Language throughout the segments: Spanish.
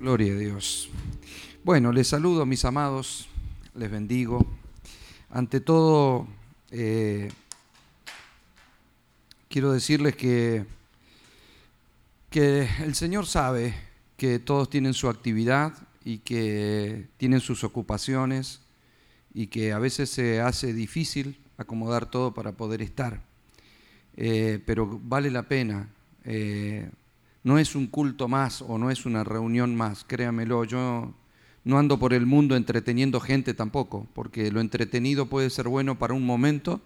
Gloria a Dios. Bueno, les saludo, mis amados, les bendigo. Ante todo, eh, quiero decirles que, que el Señor sabe que todos tienen su actividad y que tienen sus ocupaciones y que a veces se hace difícil acomodar todo para poder estar. Eh, pero vale la pena. Eh, no es un culto más o no es una reunión más, créamelo, yo no ando por el mundo entreteniendo gente tampoco, porque lo entretenido puede ser bueno para un momento,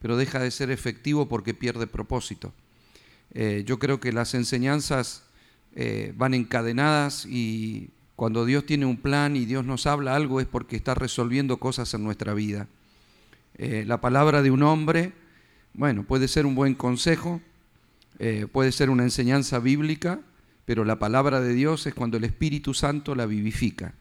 pero deja de ser efectivo porque pierde propósito. Eh, yo creo que las enseñanzas eh, van encadenadas y cuando Dios tiene un plan y Dios nos habla algo es porque está resolviendo cosas en nuestra vida. Eh, la palabra de un hombre, bueno, puede ser un buen consejo, eh, puede ser una enseñanza bíblica, pero la palabra de Dios es cuando el Espíritu Santo la vivifica.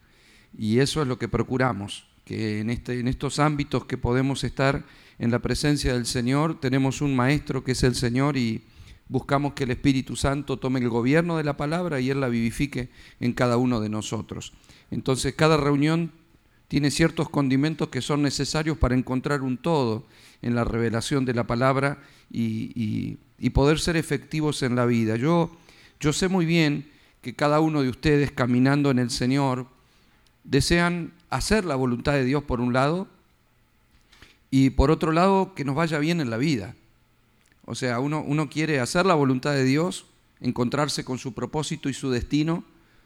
Y eso es lo que procuramos, que en, este, en estos ámbitos que podemos estar en la presencia del Señor, tenemos un maestro que es el Señor y buscamos que el Espíritu Santo tome el gobierno de la palabra y Él la vivifique en cada uno de nosotros. Entonces cada reunión tiene ciertos condimentos que son necesarios para encontrar un todo en la revelación de la palabra y, poder ser efectivos en la vida. Yo, yo sé muy bien que cada uno de ustedes caminando en el Señor desean hacer la voluntad de Dios por un lado y por otro lado que nos vaya bien en la vida. O sea, uno, uno quiere hacer la voluntad de Dios, encontrarse con su propósito y su destino,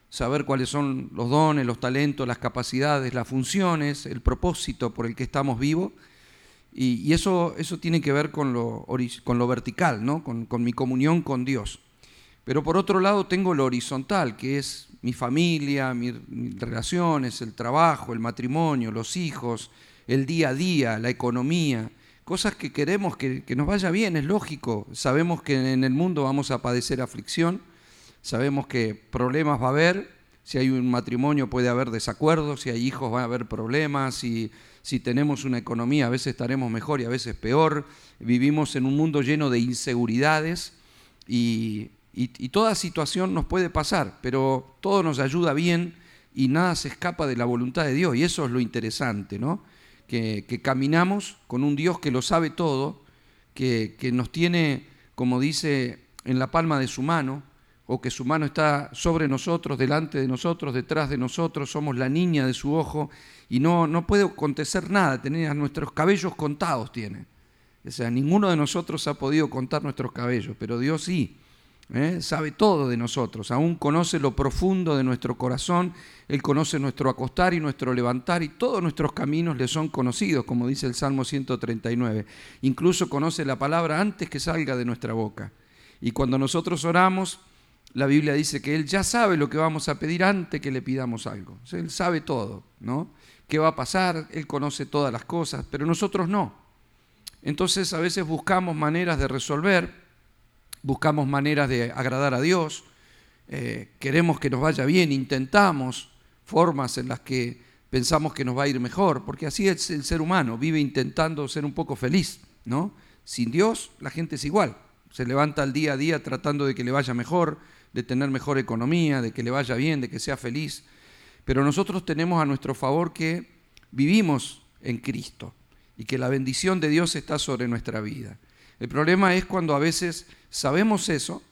saber cuáles son los dones, los talentos, las capacidades, las funciones, el propósito por el que estamos vivos y, eso, eso tiene que ver con lo, con lo vertical, ¿no? Con, mi comunión con Dios. Pero por otro lado tengo lo horizontal, que es mi familia, mis, relaciones, el trabajo, el matrimonio, los hijos, el día a día, la economía, cosas que queremos que, que, nos vaya bien, es lógico. Sabemos que en el mundo vamos a padecer aflicción, sabemos que problemas va a haber, si hay un matrimonio puede haber desacuerdos, si hay hijos va a haber problemas, si tenemos una economía, a veces estaremos mejor y a veces peor. Vivimos en un mundo lleno de inseguridades y, toda situación nos puede pasar, pero todo nos ayuda bien y nada se escapa de la voluntad de Dios. Y eso es lo interesante, ¿no? Que, caminamos con un Dios que lo sabe todo, que, que nos tiene, como dice, en la palma de su mano, o que su mano está sobre nosotros, delante de nosotros, detrás de nosotros, somos la niña de su ojo y no, no puede acontecer nada, tener nuestros cabellos contados tiene. O sea, ninguno de nosotros ha podido contar nuestros cabellos, pero Dios sí. ¿eh? Sabe todo de nosotros, aún conoce lo profundo de nuestro corazón, Él conoce nuestro acostar y nuestro levantar y todos nuestros caminos le son conocidos, como dice el Salmo 139. Incluso conoce la palabra antes que salga de nuestra boca. Y cuando nosotros oramos, la Biblia dice que Él ya sabe lo que vamos a pedir antes que le pidamos algo. Él sabe todo, ¿no? ¿Qué va a pasar? Él conoce todas las cosas, pero nosotros no. Entonces a veces buscamos maneras de resolver, buscamos maneras de agradar a Dios, eh, queremos que nos vaya bien, intentamos formas en las que pensamos que nos va a ir mejor, porque así es el ser humano, vive intentando ser un poco feliz, ¿no? Sin Dios la gente es igual, se levanta al día a día tratando de que le vaya mejor, de tener mejor economía, de que le vaya bien, de que sea feliz. Pero nosotros tenemos a nuestro favor que vivimos en Cristo y que la bendición de Dios está sobre nuestra vida. El problema es cuando a veces sabemos eso,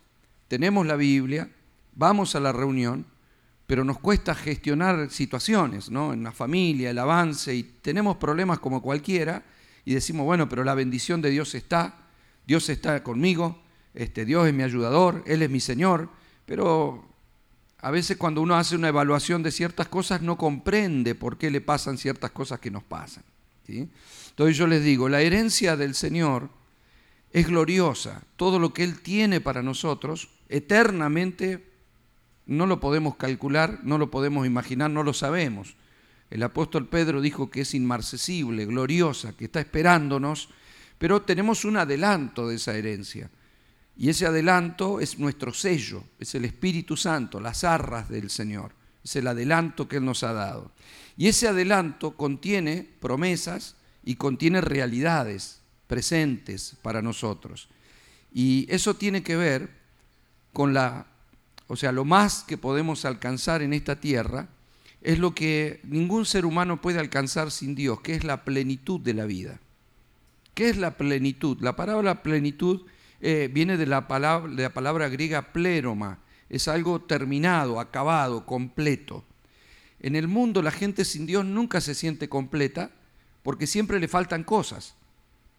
tenemos la Biblia, vamos a la reunión, pero nos cuesta gestionar situaciones, ¿no? En la familia, el avance, y tenemos problemas como cualquiera, y decimos, bueno, pero la bendición de Dios está, Dios está conmigo, este, Dios es mi ayudador, Él es mi Señor, pero a veces cuando uno hace una evaluación de ciertas cosas no comprende por qué le pasan ciertas cosas que nos pasan. Entonces yo les digo, la herencia del Señor es gloriosa. Todo lo que Él tiene para nosotros, eternamente, no lo podemos calcular, no lo podemos imaginar, no lo sabemos. El apóstol Pedro dijo que es inmarcesible, gloriosa, que está esperándonos, pero tenemos un adelanto de esa herencia. Y ese adelanto es nuestro sello, es el Espíritu Santo, las arras del Señor, es el adelanto que Él nos ha dado. Y ese adelanto contiene promesas y contiene realidades presentes para nosotros. Y eso tiene que ver con la o sea, lo más que podemos alcanzar en esta tierra, es lo que ningún ser humano puede alcanzar sin Dios, que es la plenitud de la vida. ¿Qué es la plenitud? La palabra plenitud eh, viene de la, palabra, de la palabra griega pleroma, es algo terminado, acabado, completo. En el mundo la gente sin Dios nunca se siente completa porque siempre le faltan cosas.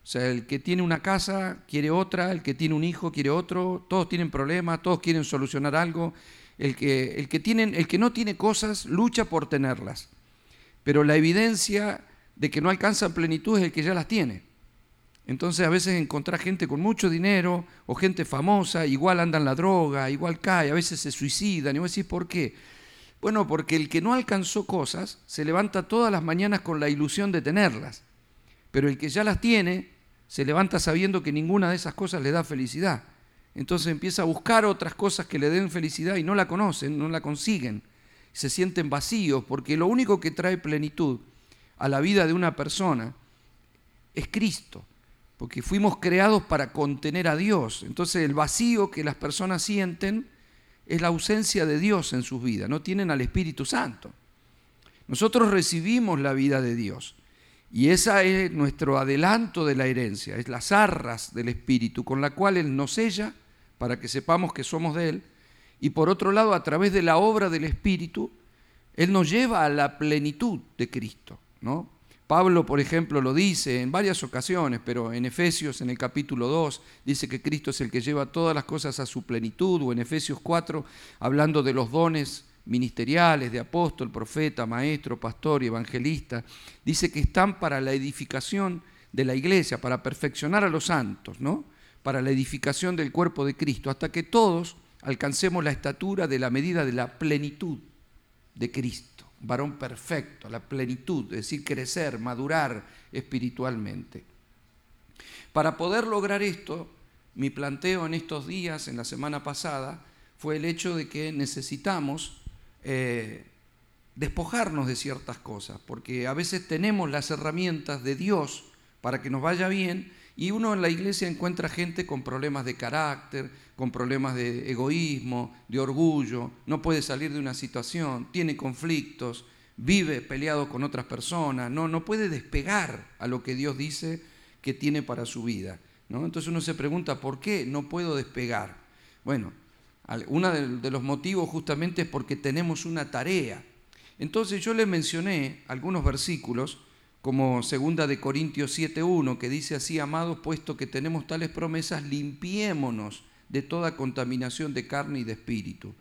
O sea, el que tiene una casa quiere otra, el que tiene un hijo quiere otro, todos tienen problemas, todos quieren solucionar algo. El que, el que, el que no tiene cosas lucha por tenerlas. Pero la evidencia de que no alcanza plenitud es el que ya las tiene. Entonces a veces encontrar gente con mucho dinero o gente famosa, igual andan la droga, igual cae, a veces se suicidan. Y vos decís, ¿por qué? Bueno, porque el que no alcanzó cosas se levanta todas las mañanas con la ilusión de tenerlas. Pero el que ya las tiene se levanta sabiendo que ninguna de esas cosas le da felicidad. Entonces empieza a buscar otras cosas que le den felicidad y no la conocen, no la consiguen. Se sienten vacíos porque lo único que trae plenitud a la vida de una persona es Cristo porque fuimos creados para contener a Dios. Entonces el vacío que las personas sienten es la ausencia de Dios en sus vidas, no tienen al Espíritu Santo. Nosotros recibimos la vida de Dios y esa es nuestro adelanto de la herencia, es las arras del Espíritu con la cual Él nos sella para que sepamos que somos de Él y por otro lado a través de la obra del Espíritu Él nos lleva a la plenitud de Cristo, ¿no? Pablo, por ejemplo, lo dice en varias ocasiones, pero en Efesios, en el capítulo 2, dice que Cristo es el que lleva todas las cosas a su plenitud, o en Efesios 4, hablando de los dones ministeriales de apóstol, profeta, maestro, pastor y evangelista, dice que están para la edificación de la iglesia, para perfeccionar a los santos, ¿no? Para la edificación del cuerpo de Cristo, hasta que todos alcancemos la estatura de la medida de la plenitud de Cristo varón perfecto, la plenitud, es decir, crecer, madurar espiritualmente. Para poder lograr esto, mi planteo en estos días, en la semana pasada, fue el hecho de que necesitamos eh, despojarnos de ciertas cosas, porque a veces tenemos las herramientas de Dios para que nos vaya bien y uno en la iglesia encuentra gente con problemas de carácter, con problemas de egoísmo, de orgullo, no puede salir de una situación, tiene conflictos, vive peleado con otras personas, no, no puede despegar a lo que Dios dice que tiene para su vida. ¿no? Entonces uno se pregunta, ¿por qué no puedo despegar? Bueno, uno de los motivos justamente es porque tenemos una tarea. Entonces yo le mencioné algunos versículos como segunda de Corintios 7.1, que dice así, amados, puesto que tenemos tales promesas, limpiémonos de toda contaminación de carne y de espíritu.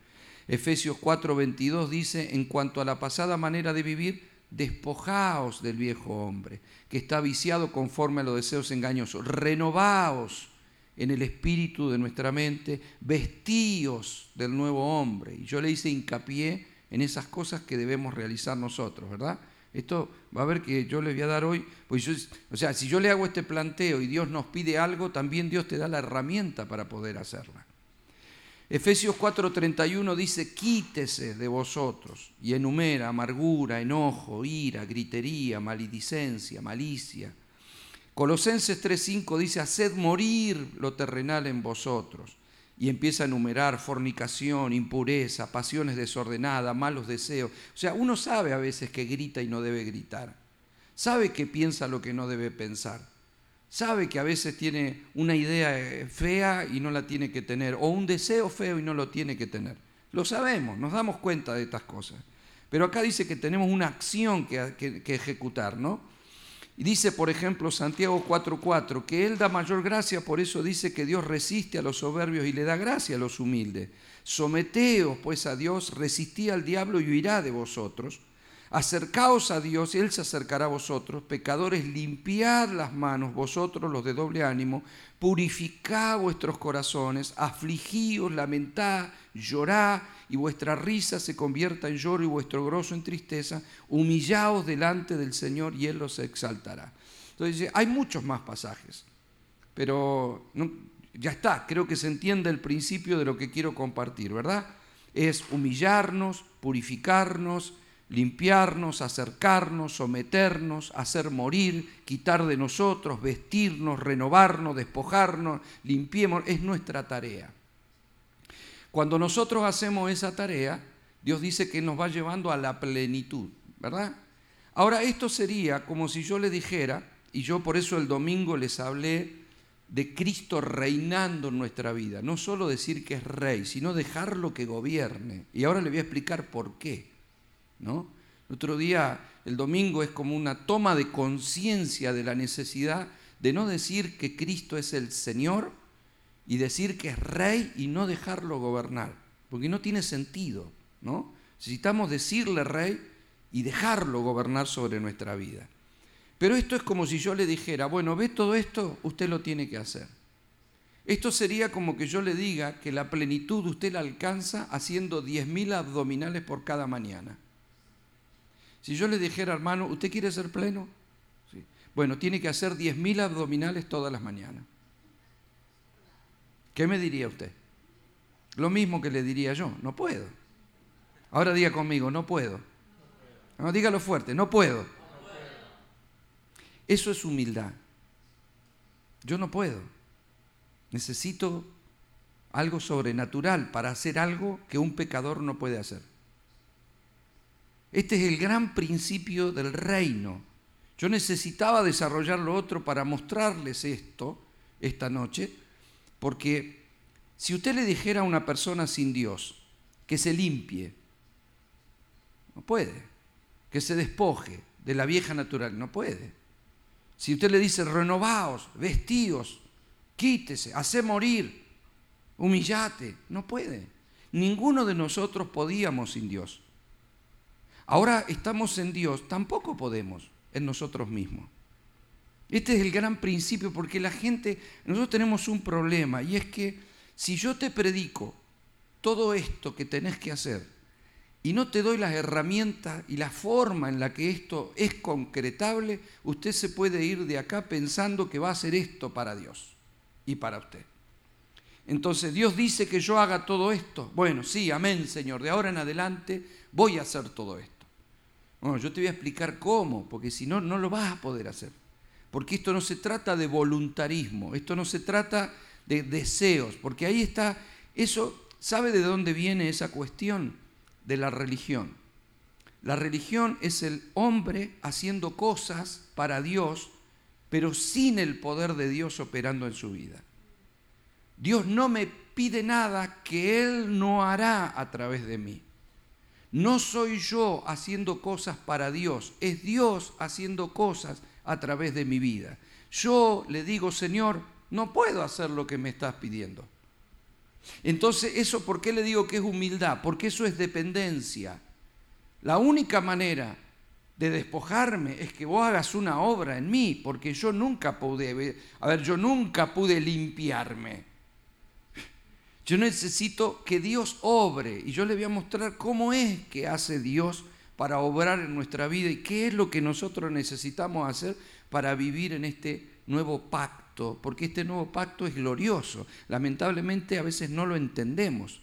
Efesios 4.22 dice, en cuanto a la pasada manera de vivir, despojaos del viejo hombre, que está viciado conforme a los deseos engañosos, renovaos en el espíritu de nuestra mente, vestíos del nuevo hombre. Y yo le hice hincapié en esas cosas que debemos realizar nosotros, ¿verdad? Esto va a ver que yo le voy a dar hoy, pues o sea, si yo le hago este planteo y Dios nos pide algo, también Dios te da la herramienta para poder hacerla. Efesios 4:31 dice, quítese de vosotros y enumera amargura, enojo, ira, gritería, maledicencia, malicia. Colosenses 3:5 dice, haced morir lo terrenal en vosotros y empieza a enumerar fornicación, impureza, pasiones desordenadas, malos deseos. O sea, uno sabe a veces que grita y no debe gritar. Sabe que piensa lo que no debe pensar. Sabe que a veces tiene una idea eh, fea y no la tiene que tener, o un deseo feo y no lo tiene que tener. Lo sabemos, nos damos cuenta de estas cosas. Pero acá dice que tenemos una acción que, que ejecutar, ¿no? Y dice, por ejemplo, Santiago 4:4, que Él da mayor gracia, por eso dice que Dios resiste a los soberbios y le da gracia a los humildes. Someteos pues a Dios, resistí al diablo y huirá de vosotros. Acercaos a Dios y Él se acercará a vosotros. Pecadores, limpiad las manos, vosotros los de doble ánimo, purificad vuestros corazones, afligíos, lamentad, llorad, y vuestra risa se convierta en lloro y vuestro grosso en tristeza. Humillaos delante del Señor y Él los exaltará. Entonces, hay muchos más pasajes, pero ya está, creo que se entiende el principio de lo que quiero compartir, ¿verdad? Es humillarnos, purificarnos, limpiarnos, acercarnos, someternos, hacer morir, quitar de nosotros, vestirnos, renovarnos, despojarnos, limpiemos, es nuestra tarea. Cuando nosotros hacemos esa tarea, Dios dice que nos va llevando a la plenitud, ¿verdad? Ahora, esto sería como si yo le dijera, y yo por eso el domingo les hablé de Cristo reinando en nuestra vida. No solo decir que es rey, sino dejarlo que gobierne. Y ahora le voy a explicar por qué. ¿no? El otro día, el domingo, es como una toma de conciencia de la necesidad de no decir que Cristo es el Señor y decir que es rey y no dejarlo gobernar. Porque no tiene sentido. ¿no? Necesitamos decirle rey y dejarlo gobernar sobre nuestra vida. Pero esto es como si yo le dijera, bueno, ve todo esto, usted lo tiene que hacer. Esto sería como que yo le diga que la plenitud usted la alcanza haciendo 10.000 abdominales por cada mañana. Si yo le dijera, hermano, ¿usted quiere ser pleno? Bueno, tiene que hacer 10.000 abdominales todas las mañanas. ¿Qué me diría usted? Lo mismo que le diría yo, no puedo. Ahora diga conmigo, no puedo. No, dígalo fuerte, no puedo. Eso es humildad. Yo no puedo. Necesito algo sobrenatural para hacer algo que un pecador no puede hacer. Este es el gran principio del reino. Yo necesitaba desarrollar lo otro para mostrarles esto esta noche, porque si usted le dijera a una persona sin Dios que se limpie, no puede, que se despoje de la vieja natural, no puede. Si usted le dice, renovaos, vestíos, quítese, hace morir, humillate, no puede. Ninguno de nosotros podíamos sin Dios. Ahora estamos en Dios, tampoco podemos en nosotros mismos. Este es el gran principio porque la gente, nosotros tenemos un problema y es que si yo te predico todo esto que tenés que hacer y no te doy las herramientas y la forma en la que esto es concretable, usted se puede ir de acá pensando que va a hacer esto para Dios y para usted. Entonces, Dios dice que yo haga todo esto. Bueno, sí, amén, Señor. De ahora en adelante voy a hacer todo esto. Bueno, yo te voy a explicar cómo, porque si no, no lo vas a poder hacer. Porque esto no se trata de voluntarismo, esto no se trata de deseos, porque ahí está, eso, ¿sabe de dónde viene esa cuestión? de la religión. La religión es el hombre haciendo cosas para Dios, pero sin el poder de Dios operando en su vida. Dios no me pide nada que Él no hará a través de mí. No soy yo haciendo cosas para Dios, es Dios haciendo cosas a través de mi vida. Yo le digo, Señor, no puedo hacer lo que me estás pidiendo. Entonces, ¿eso por qué le digo que es humildad? Porque eso es dependencia. La única manera de despojarme es que vos hagas una obra en mí, porque yo nunca pude, a ver, yo nunca pude limpiarme. Yo necesito que Dios obre y yo le voy a mostrar cómo es que hace Dios para obrar en nuestra vida y qué es lo que nosotros necesitamos hacer para vivir en este nuevo pacto porque este nuevo pacto es glorioso. Lamentablemente a veces no lo entendemos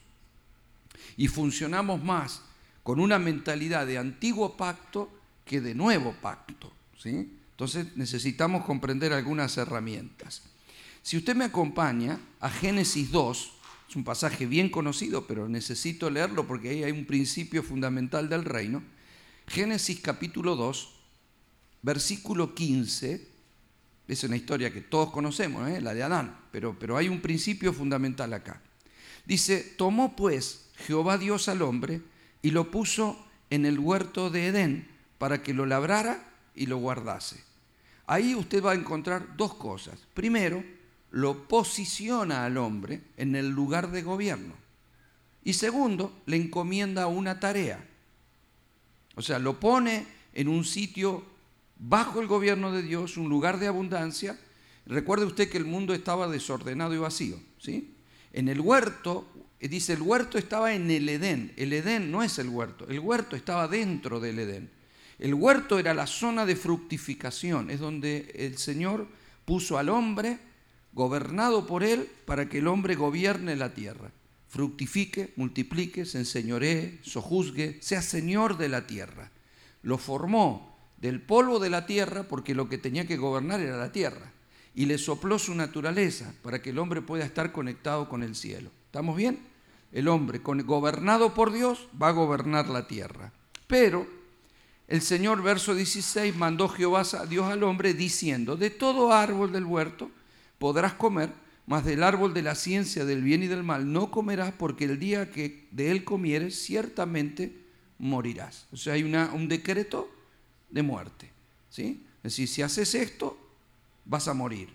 y funcionamos más con una mentalidad de antiguo pacto que de nuevo pacto. ¿sí? Entonces necesitamos comprender algunas herramientas. Si usted me acompaña a Génesis 2, es un pasaje bien conocido, pero necesito leerlo porque ahí hay un principio fundamental del reino. Génesis capítulo 2, versículo 15 es una historia que todos conocemos, ¿eh? la de Adán, pero, pero hay un principio fundamental acá. Dice, tomó pues Jehová Dios al hombre y lo puso en el huerto de Edén para que lo labrara y lo guardase. Ahí usted va a encontrar dos cosas. Primero, lo posiciona al hombre en el lugar de gobierno. Y segundo, le encomienda una tarea. O sea, lo pone en un sitio bajo el gobierno de Dios, un lugar de abundancia. Recuerde usted que el mundo estaba desordenado y vacío, ¿sí? En el huerto, eh, dice, el huerto estaba en el Edén. El Edén no es el huerto, el huerto estaba dentro del Edén. El huerto era la zona de fructificación, es donde el Señor puso al hombre gobernado por él para que el hombre gobierne la tierra. Fructifique, multiplique, se enseñoree, sojuzgue, sea señor de la tierra. Lo formó del polvo de la tierra, porque lo que tenía que gobernar era la tierra, y le sopló su naturaleza para que el hombre pueda estar conectado con el cielo. ¿Estamos bien? el hombre gobernado por Dios va a gobernar la tierra. Pero el Señor, verso 16, mandó Jehová a Dios al hombre diciendo, de todo árbol del huerto podrás comer, mas del árbol de la ciencia del bien y del mal no comerás, porque el día que de él comieres, ciertamente morirás. O sea, hay un decreto de muerte. ¿sí? Es decir, si haces esto, vas a morir.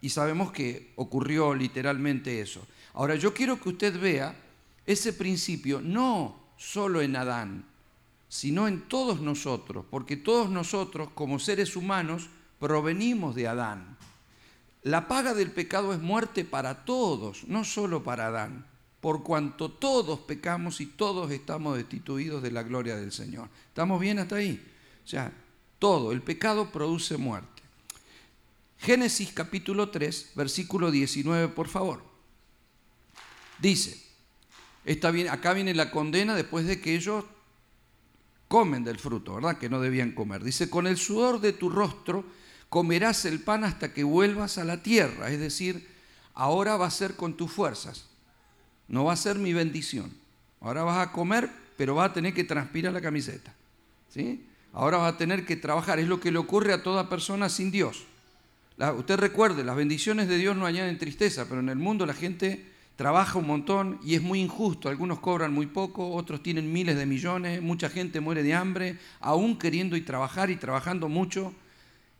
Y sabemos que ocurrió literalmente eso. Ahora, yo quiero que usted vea ese principio no solo en Adán, sino en todos nosotros, porque todos nosotros como seres humanos provenimos de Adán. La paga del pecado es muerte para todos, no solo para Adán, por cuanto todos pecamos y todos estamos destituidos de la gloria del Señor. ¿Estamos bien hasta ahí? O sea, todo, el pecado produce muerte. Génesis capítulo 3, versículo 19, por favor. Dice, bien, acá viene la condena después de que ellos comen del fruto, ¿verdad? Que no debían comer. Dice, con el sudor de tu rostro comerás el pan hasta que vuelvas a la tierra. Es decir, ahora va a ser con tus fuerzas. No va a ser mi bendición. Ahora vas a comer, pero vas a tener que transpirar la camiseta. ¿Sí? Ahora vas a tener que trabajar. Es lo que le ocurre a toda persona sin Dios. usted recuerde, las bendiciones de Dios no añaden tristeza, pero en el mundo la gente trabaja un montón y es muy injusto. Algunos cobran muy poco, otros tienen miles de millones, mucha gente muere de hambre, aún queriendo y trabajar y trabajando mucho.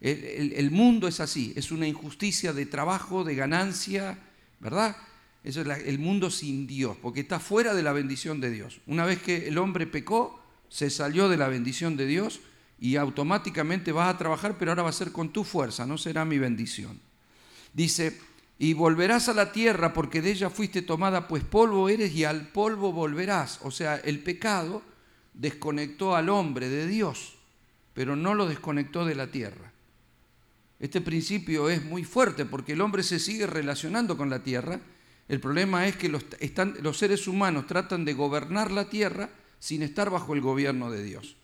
El, mundo es así, es una injusticia de trabajo, de ganancia, ¿verdad? Eso es el mundo sin Dios, porque está fuera de la bendición de Dios. Una vez que el hombre pecó, se salió de la bendición de Dios y automáticamente vas a trabajar, pero ahora va a ser con tu fuerza, no será mi bendición. Dice, y volverás a la tierra porque de ella fuiste tomada, pues polvo eres y al polvo volverás. O sea, el pecado desconectó al hombre de Dios, pero no lo desconectó de la tierra. Este principio es muy fuerte porque el hombre se sigue relacionando con la tierra. El problema es que los, seres humanos tratan de gobernar la tierra sin estar bajo el gobierno de Dios.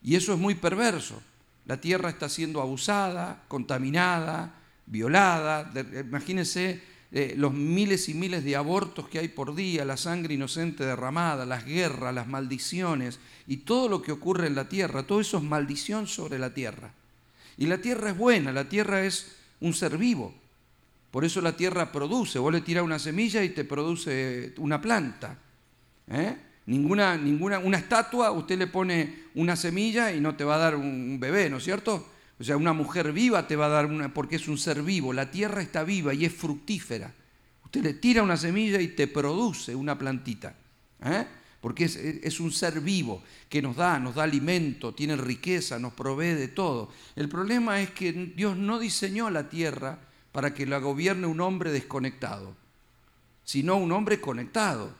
Y eso es muy perverso. La tierra está siendo abusada, contaminada, violada. Imagínense eh, los miles y miles de abortos que hay por día, la sangre inocente derramada, las guerras, las maldiciones y todo lo que ocurre en la tierra. Todo eso es maldición sobre la tierra. Y la tierra es buena, la tierra es un ser vivo. Por eso la tierra produce. Vos le tirás una semilla y te produce una planta. ¿eh? Ninguna, ninguna, una estatua, usted le pone una semilla y no te va a dar un bebé, ¿no es cierto? O sea, una mujer viva te va a dar una, porque es un ser vivo. La tierra está viva y es fructífera. Usted le tira una semilla y te produce una plantita. ¿eh? Porque es, un ser vivo que nos da, nos da alimento, tiene riqueza, nos provee de todo. El problema es que Dios no diseñó la tierra para que la gobierne un hombre desconectado, sino un hombre conectado.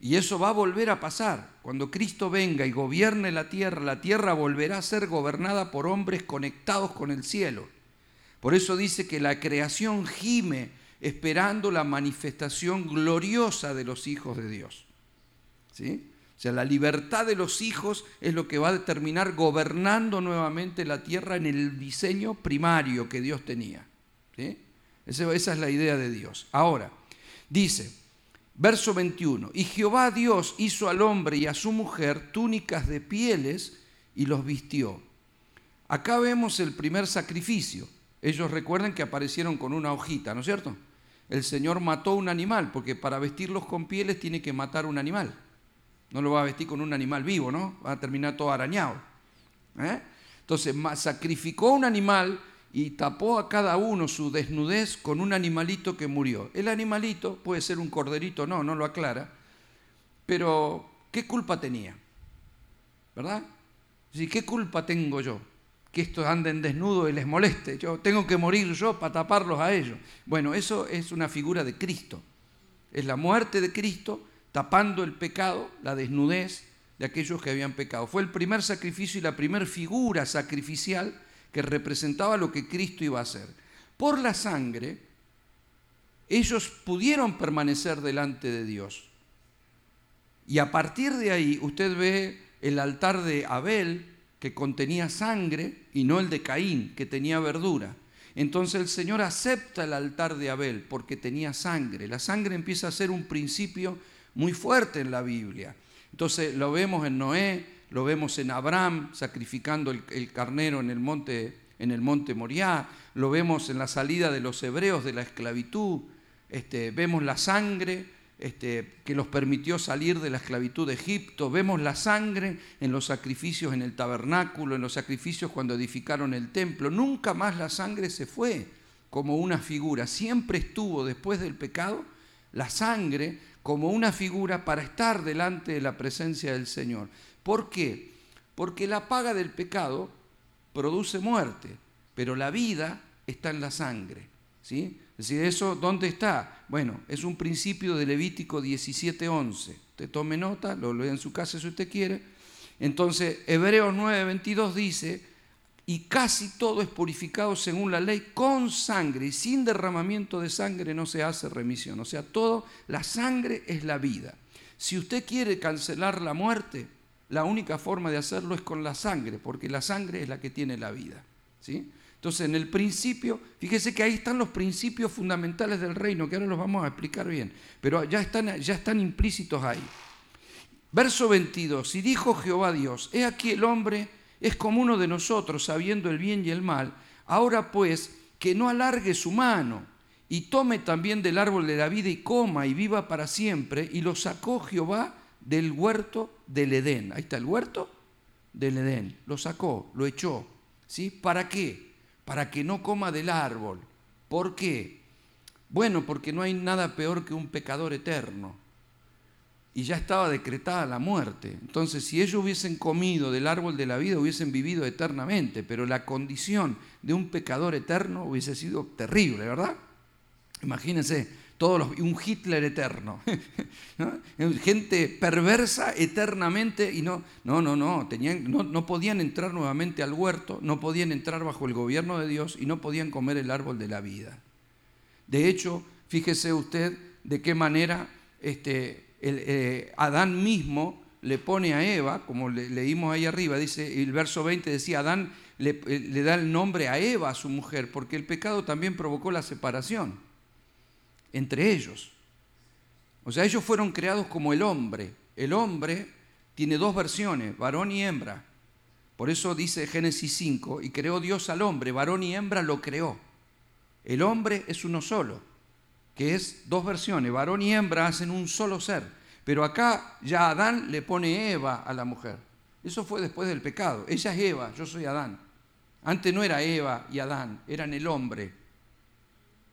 Y eso va a volver a pasar. Cuando Cristo venga y gobierne la tierra, la tierra volverá a ser gobernada por hombres conectados con el cielo. Por eso dice que la creación gime esperando la manifestación gloriosa de los hijos de Dios. O sea, la libertad de los hijos es lo que va a determinar gobernando nuevamente la tierra en el diseño primario que Dios tenía. Esa es la idea de Dios. Ahora, dice, verso 21, y Jehová Dios hizo al hombre y a su mujer túnicas de pieles y los vistió. Acá vemos el primer sacrificio. Ellos recuerden que aparecieron con una hojita, ¿no es cierto? El Señor mató un animal, porque para vestirlos con pieles tiene que matar un animal. No lo va a vestir con un animal vivo, ¿no? Va a terminar todo arañado. ¿eh? Entonces sacrificó un animal y tapó a cada uno su desnudez con un animalito que murió. El animalito puede ser un corderito, no, no lo aclara, pero ¿qué culpa tenía? ¿Verdad? ¿Qué culpa tengo yo? Que estos anden desnudos y les moleste. Yo tengo que morir yo para taparlos a ellos. Bueno, eso es una figura de Cristo. Es la muerte de Cristo tapando el pecado, la desnudez de aquellos que habían pecado. Fue el primer sacrificio y la primera figura sacrificial que representaba lo que Cristo iba a hacer. Por la sangre, ellos pudieron permanecer delante de Dios. Y a partir de ahí usted ve el altar de Abel, que contenía sangre, y no el de Caín, que tenía verdura. Entonces el Señor acepta el altar de Abel porque tenía sangre. La sangre empieza a ser un principio muy fuerte en la Biblia. Entonces lo vemos en Noé, lo vemos en Abraham sacrificando el, carnero en el monte en Moriah, lo vemos en la salida de los hebreos de la esclavitud, este, vemos la sangre este, que los permitió salir de la esclavitud de Egipto, vemos la sangre en los sacrificios en el tabernáculo, en los sacrificios cuando edificaron el templo, nunca más la sangre se fue como una figura, siempre estuvo después del pecado la sangre como una figura para estar delante de la presencia del Señor. ¿Por qué? Porque la paga del pecado produce muerte, pero la vida está en la sangre. ¿sí? Es decir, ¿eso dónde está? Bueno, es un principio de Levítico 17:11. Usted tome nota, lo lee en su casa si usted quiere. Entonces, Hebreos 9:22 dice, y casi todo es purificado según la ley con sangre, y sin derramamiento de sangre no se hace remisión. O sea, todo, la sangre es la vida. Si usted quiere cancelar la muerte, la única forma de hacerlo es con la sangre, porque la sangre es la que tiene la vida. ¿sí? Entonces, en el principio, fíjese que ahí están los principios fundamentales del reino, que ahora los vamos a explicar bien, pero ya están, ya están implícitos ahí. Verso 22, y dijo Jehová Dios, he aquí el hombre es como uno de nosotros, sabiendo el bien y el mal, ahora pues, que no alargue su mano, y tome también del árbol de la vida y coma y viva para siempre, y lo sacó Jehová del huerto del Edén. Ahí está el huerto del Edén. Lo sacó, lo echó. ¿Sí? ¿Para qué? Para que no coma del árbol. ¿Por qué? Bueno, porque no hay nada peor que un pecador eterno. Y ya estaba decretada la muerte. Entonces, si ellos hubiesen comido del árbol de la vida, hubiesen vivido eternamente. Pero la condición de un pecador eterno hubiese sido terrible, ¿verdad? Imagínense, un Hitler eterno, gente perversa eternamente y no, no, no, no, tenían, no, no podían entrar nuevamente al huerto, no podían entrar bajo el gobierno de Dios y no podían comer el árbol de la vida. De hecho, fíjese usted de qué manera este, eh, Adán mismo le pone a Eva, como le, leímos ahí arriba, dice, el verso 20 decía, Adán le, le da el nombre a Eva, a su mujer, porque el pecado también provocó la separación entre ellos. O sea, ellos fueron creados como el hombre. El hombre tiene dos versiones, varón y hembra. Por eso dice Génesis 5, y creó Dios al hombre, varón y hembra lo creó. El hombre es uno solo, que es dos versiones, varón y hembra hacen un solo ser. Pero acá ya Adán le pone Eva a la mujer. Eso fue después del pecado. Ella es Eva, yo soy Adán. Antes no era Eva y Adán, eran el hombre.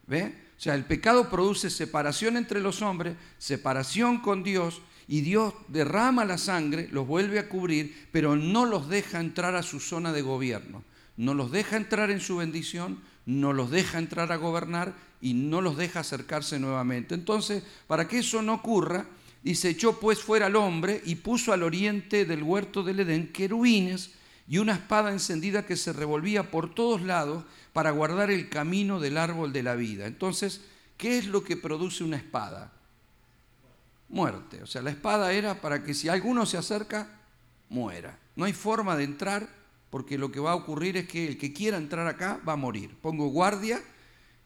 ¿Ve? O sea, el pecado produce separación entre los hombres, separación con Dios, y Dios derrama la sangre, los vuelve a cubrir, pero no los deja entrar a su zona de gobierno. No los deja entrar en su bendición, no los deja entrar a gobernar y no los deja acercarse nuevamente. Entonces, para que eso no ocurra, dice, echó pues fuera al hombre y puso al oriente del huerto del Edén querubines y una espada encendida que se revolvía por todos lados para guardar el camino del árbol de la vida. Entonces, ¿qué es lo que produce una espada? Muerte. O sea, la espada era para que si alguno se acerca, muera. No hay forma de entrar porque lo que va a ocurrir es que el que quiera entrar acá va a morir. Pongo guardia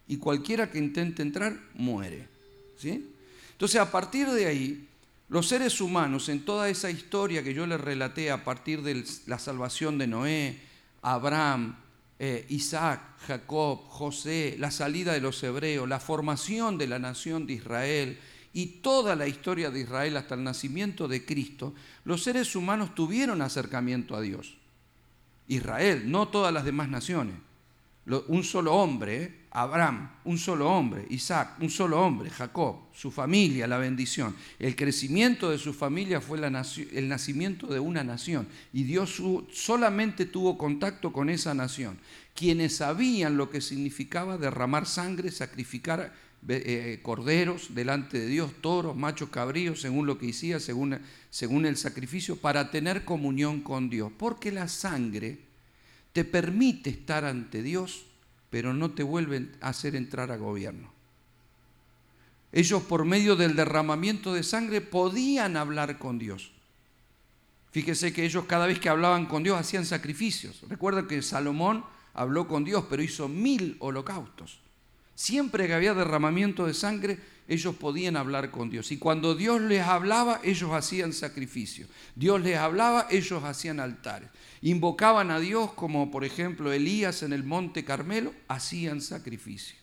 y cualquiera que intente entrar muere. ¿sí? Entonces, a partir de ahí, los seres humanos, en toda esa historia que yo les relaté a partir de la salvación de Noé, Abraham, eh, Isaac, Jacob, José, la salida de los hebreos, la formación de la nación de Israel y toda la historia de Israel hasta el nacimiento de Cristo, los seres humanos tuvieron acercamiento a Dios. Israel, no todas las demás naciones. Un solo hombre, ¿eh? Abraham, un solo hombre, Isaac, un solo hombre, Jacob, su familia, la bendición. El crecimiento de su familia fue el nacimiento de una nación y Dios solamente tuvo contacto con esa nación. Quienes sabían lo que significaba derramar sangre, sacrificar eh, corderos delante de Dios, toros, machos cabríos, según lo que hacía, según, según el sacrificio, para tener comunión con Dios. Porque la sangre te permite estar ante Dios pero no te vuelven a hacer entrar a gobierno. Ellos por medio del derramamiento de sangre podían hablar con Dios. Fíjese que ellos cada vez que hablaban con Dios hacían sacrificios. Recuerda que Salomón habló con Dios, pero hizo mil holocaustos. Siempre que había derramamiento de sangre, ellos podían hablar con Dios. Y cuando Dios les hablaba, ellos hacían sacrificio. Dios les hablaba, ellos hacían altares. Invocaban a Dios, como por ejemplo Elías en el monte Carmelo, hacían sacrificio.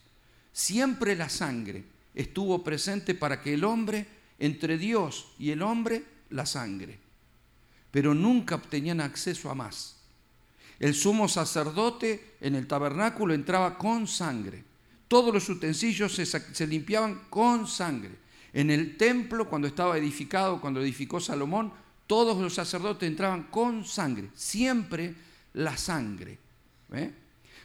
Siempre la sangre estuvo presente para que el hombre, entre Dios y el hombre, la sangre. Pero nunca obtenían acceso a más. El sumo sacerdote en el tabernáculo entraba con sangre. Todos los utensilios se, limpiaban con sangre. En el templo, cuando estaba edificado, cuando edificó Salomón, todos los sacerdotes entraban con sangre, siempre la sangre.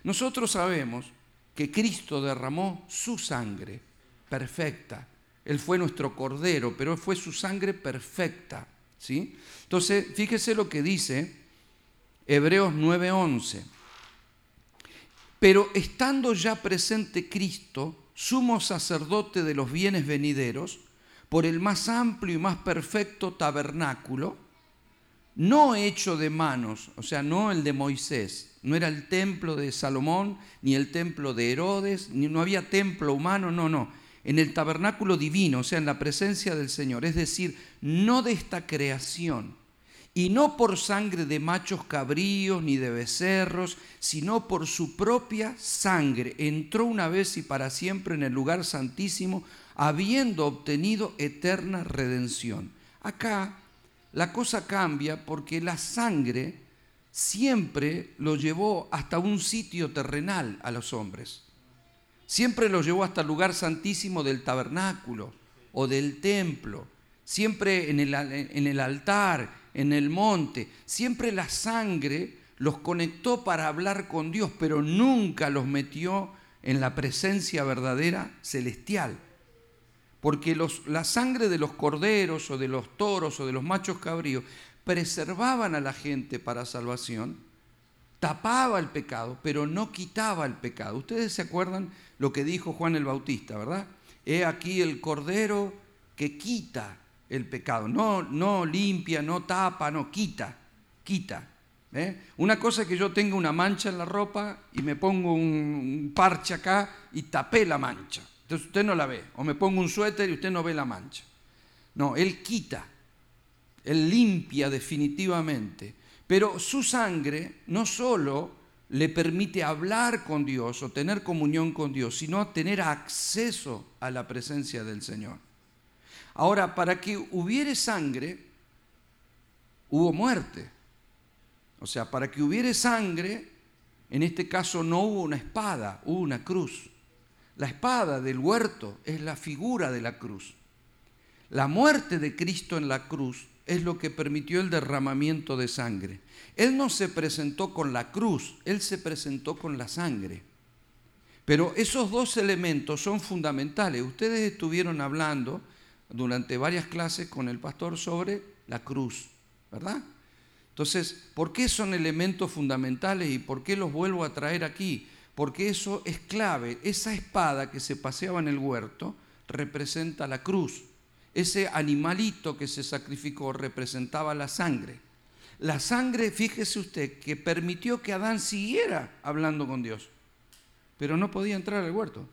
Nosotros sabemos que Cristo derramó su sangre perfecta. Él fue nuestro cordero, pero fue su sangre perfecta. ¿sí? Entonces, fíjese lo que dice Hebreos 9:11. Pero estando ya presente Cristo, sumo sacerdote de los bienes venideros, por el más amplio y más perfecto tabernáculo, no hecho de manos, o sea, no el de Moisés, no era el templo de Salomón, ni el templo de Herodes, ni no había templo humano, no, no, en el tabernáculo divino, o sea, en la presencia del Señor, es decir, no de esta creación, y no por sangre de machos cabríos ni de becerros, sino por su propia sangre, entró una vez y para siempre en el lugar santísimo, habiendo obtenido eterna redención. Acá la cosa cambia porque la sangre siempre lo llevó hasta un sitio terrenal a los hombres. Siempre lo llevó hasta el lugar santísimo del tabernáculo o del templo. Siempre en el, en el altar, en el monte. Siempre la sangre los conectó para hablar con Dios, pero nunca los metió en la presencia verdadera celestial porque la sangre de los corderos o de los toros o de los machos cabríos preservaban a la gente para salvación, tapaba el pecado, pero no quitaba el pecado. Ustedes se acuerdan lo que dijo Juan el Bautista, ¿verdad? He aquí el cordero que quita el pecado, no, no limpia, no tapa, no quita, quita. ¿eh? Una cosa es que yo tenga una mancha en la ropa y me pongo un parche acá y tapé la mancha. Entonces usted no la ve. O me pongo un suéter y usted no ve la mancha. No, Él quita, Él limpia definitivamente. Pero su sangre no solo le permite hablar con Dios o tener comunión con Dios, sino tener acceso a la presencia del Señor. Ahora, para que hubiere sangre, hubo muerte. O sea, para que hubiere sangre, en este caso no hubo una espada, hubo una cruz. La espada del huerto es la figura de la cruz. La muerte de Cristo en la cruz es lo que permitió el derramamiento de sangre. Él no se presentó con la cruz, Él se presentó con la sangre. Pero esos dos elementos son fundamentales. Ustedes estuvieron hablando durante varias clases con el pastor sobre la cruz, ¿verdad? Entonces, ¿por qué son elementos fundamentales y por qué los vuelvo a traer aquí? Porque eso es clave. Esa espada que se paseaba en el huerto representa la cruz. Ese animalito que se sacrificó representaba la sangre. La sangre, fíjese usted, que permitió que Adán siguiera hablando con Dios, pero no podía entrar al huerto.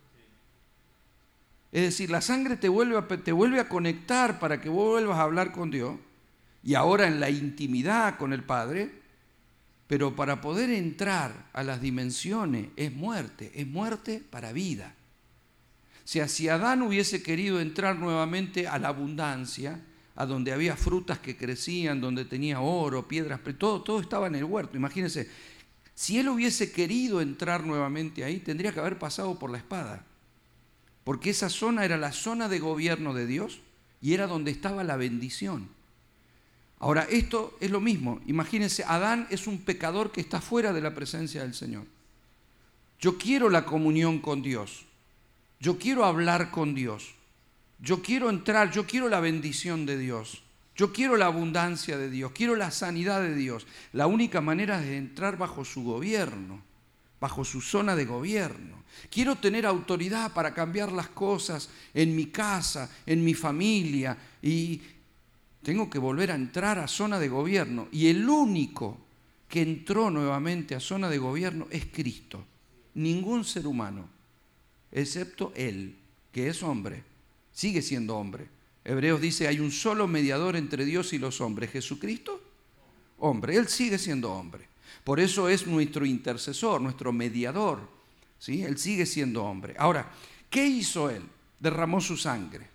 Es decir, la sangre te vuelve, a, te vuelve a conectar para que vuelvas a hablar con Dios y ahora en la intimidad con el Padre, pero para poder entrar a las dimensiones es muerte, es muerte para vida. O sea, si Adán hubiese querido entrar nuevamente a la abundancia, a donde había frutas que crecían, donde tenía oro, piedras, todo, todo estaba en el huerto. Imagínense, si él hubiese querido entrar nuevamente ahí, tendría que haber pasado por la espada. Porque esa zona era la zona de gobierno de Dios y era donde estaba la bendición. Ahora, esto es lo mismo. Imagínense, Adán es un pecador que está fuera de la presencia del Señor. Yo quiero la comunión con Dios. Yo quiero hablar con Dios. Yo quiero entrar, yo quiero la bendición de Dios. Yo quiero la abundancia de Dios, quiero la sanidad de Dios. La única manera es entrar bajo su gobierno, bajo su zona de gobierno. Quiero tener autoridad para cambiar las cosas en mi casa, en mi familia y tengo que volver a entrar a zona de gobierno. Y el único que entró nuevamente a zona de gobierno es Cristo. Ningún ser humano, excepto Él, que es hombre, sigue siendo hombre. Hebreos dice, hay un solo mediador entre Dios y los hombres, Jesucristo, hombre. Él sigue siendo hombre. Por eso es nuestro intercesor, nuestro mediador. ¿sí? Él sigue siendo hombre. Ahora, ¿qué hizo Él? Derramó su sangre.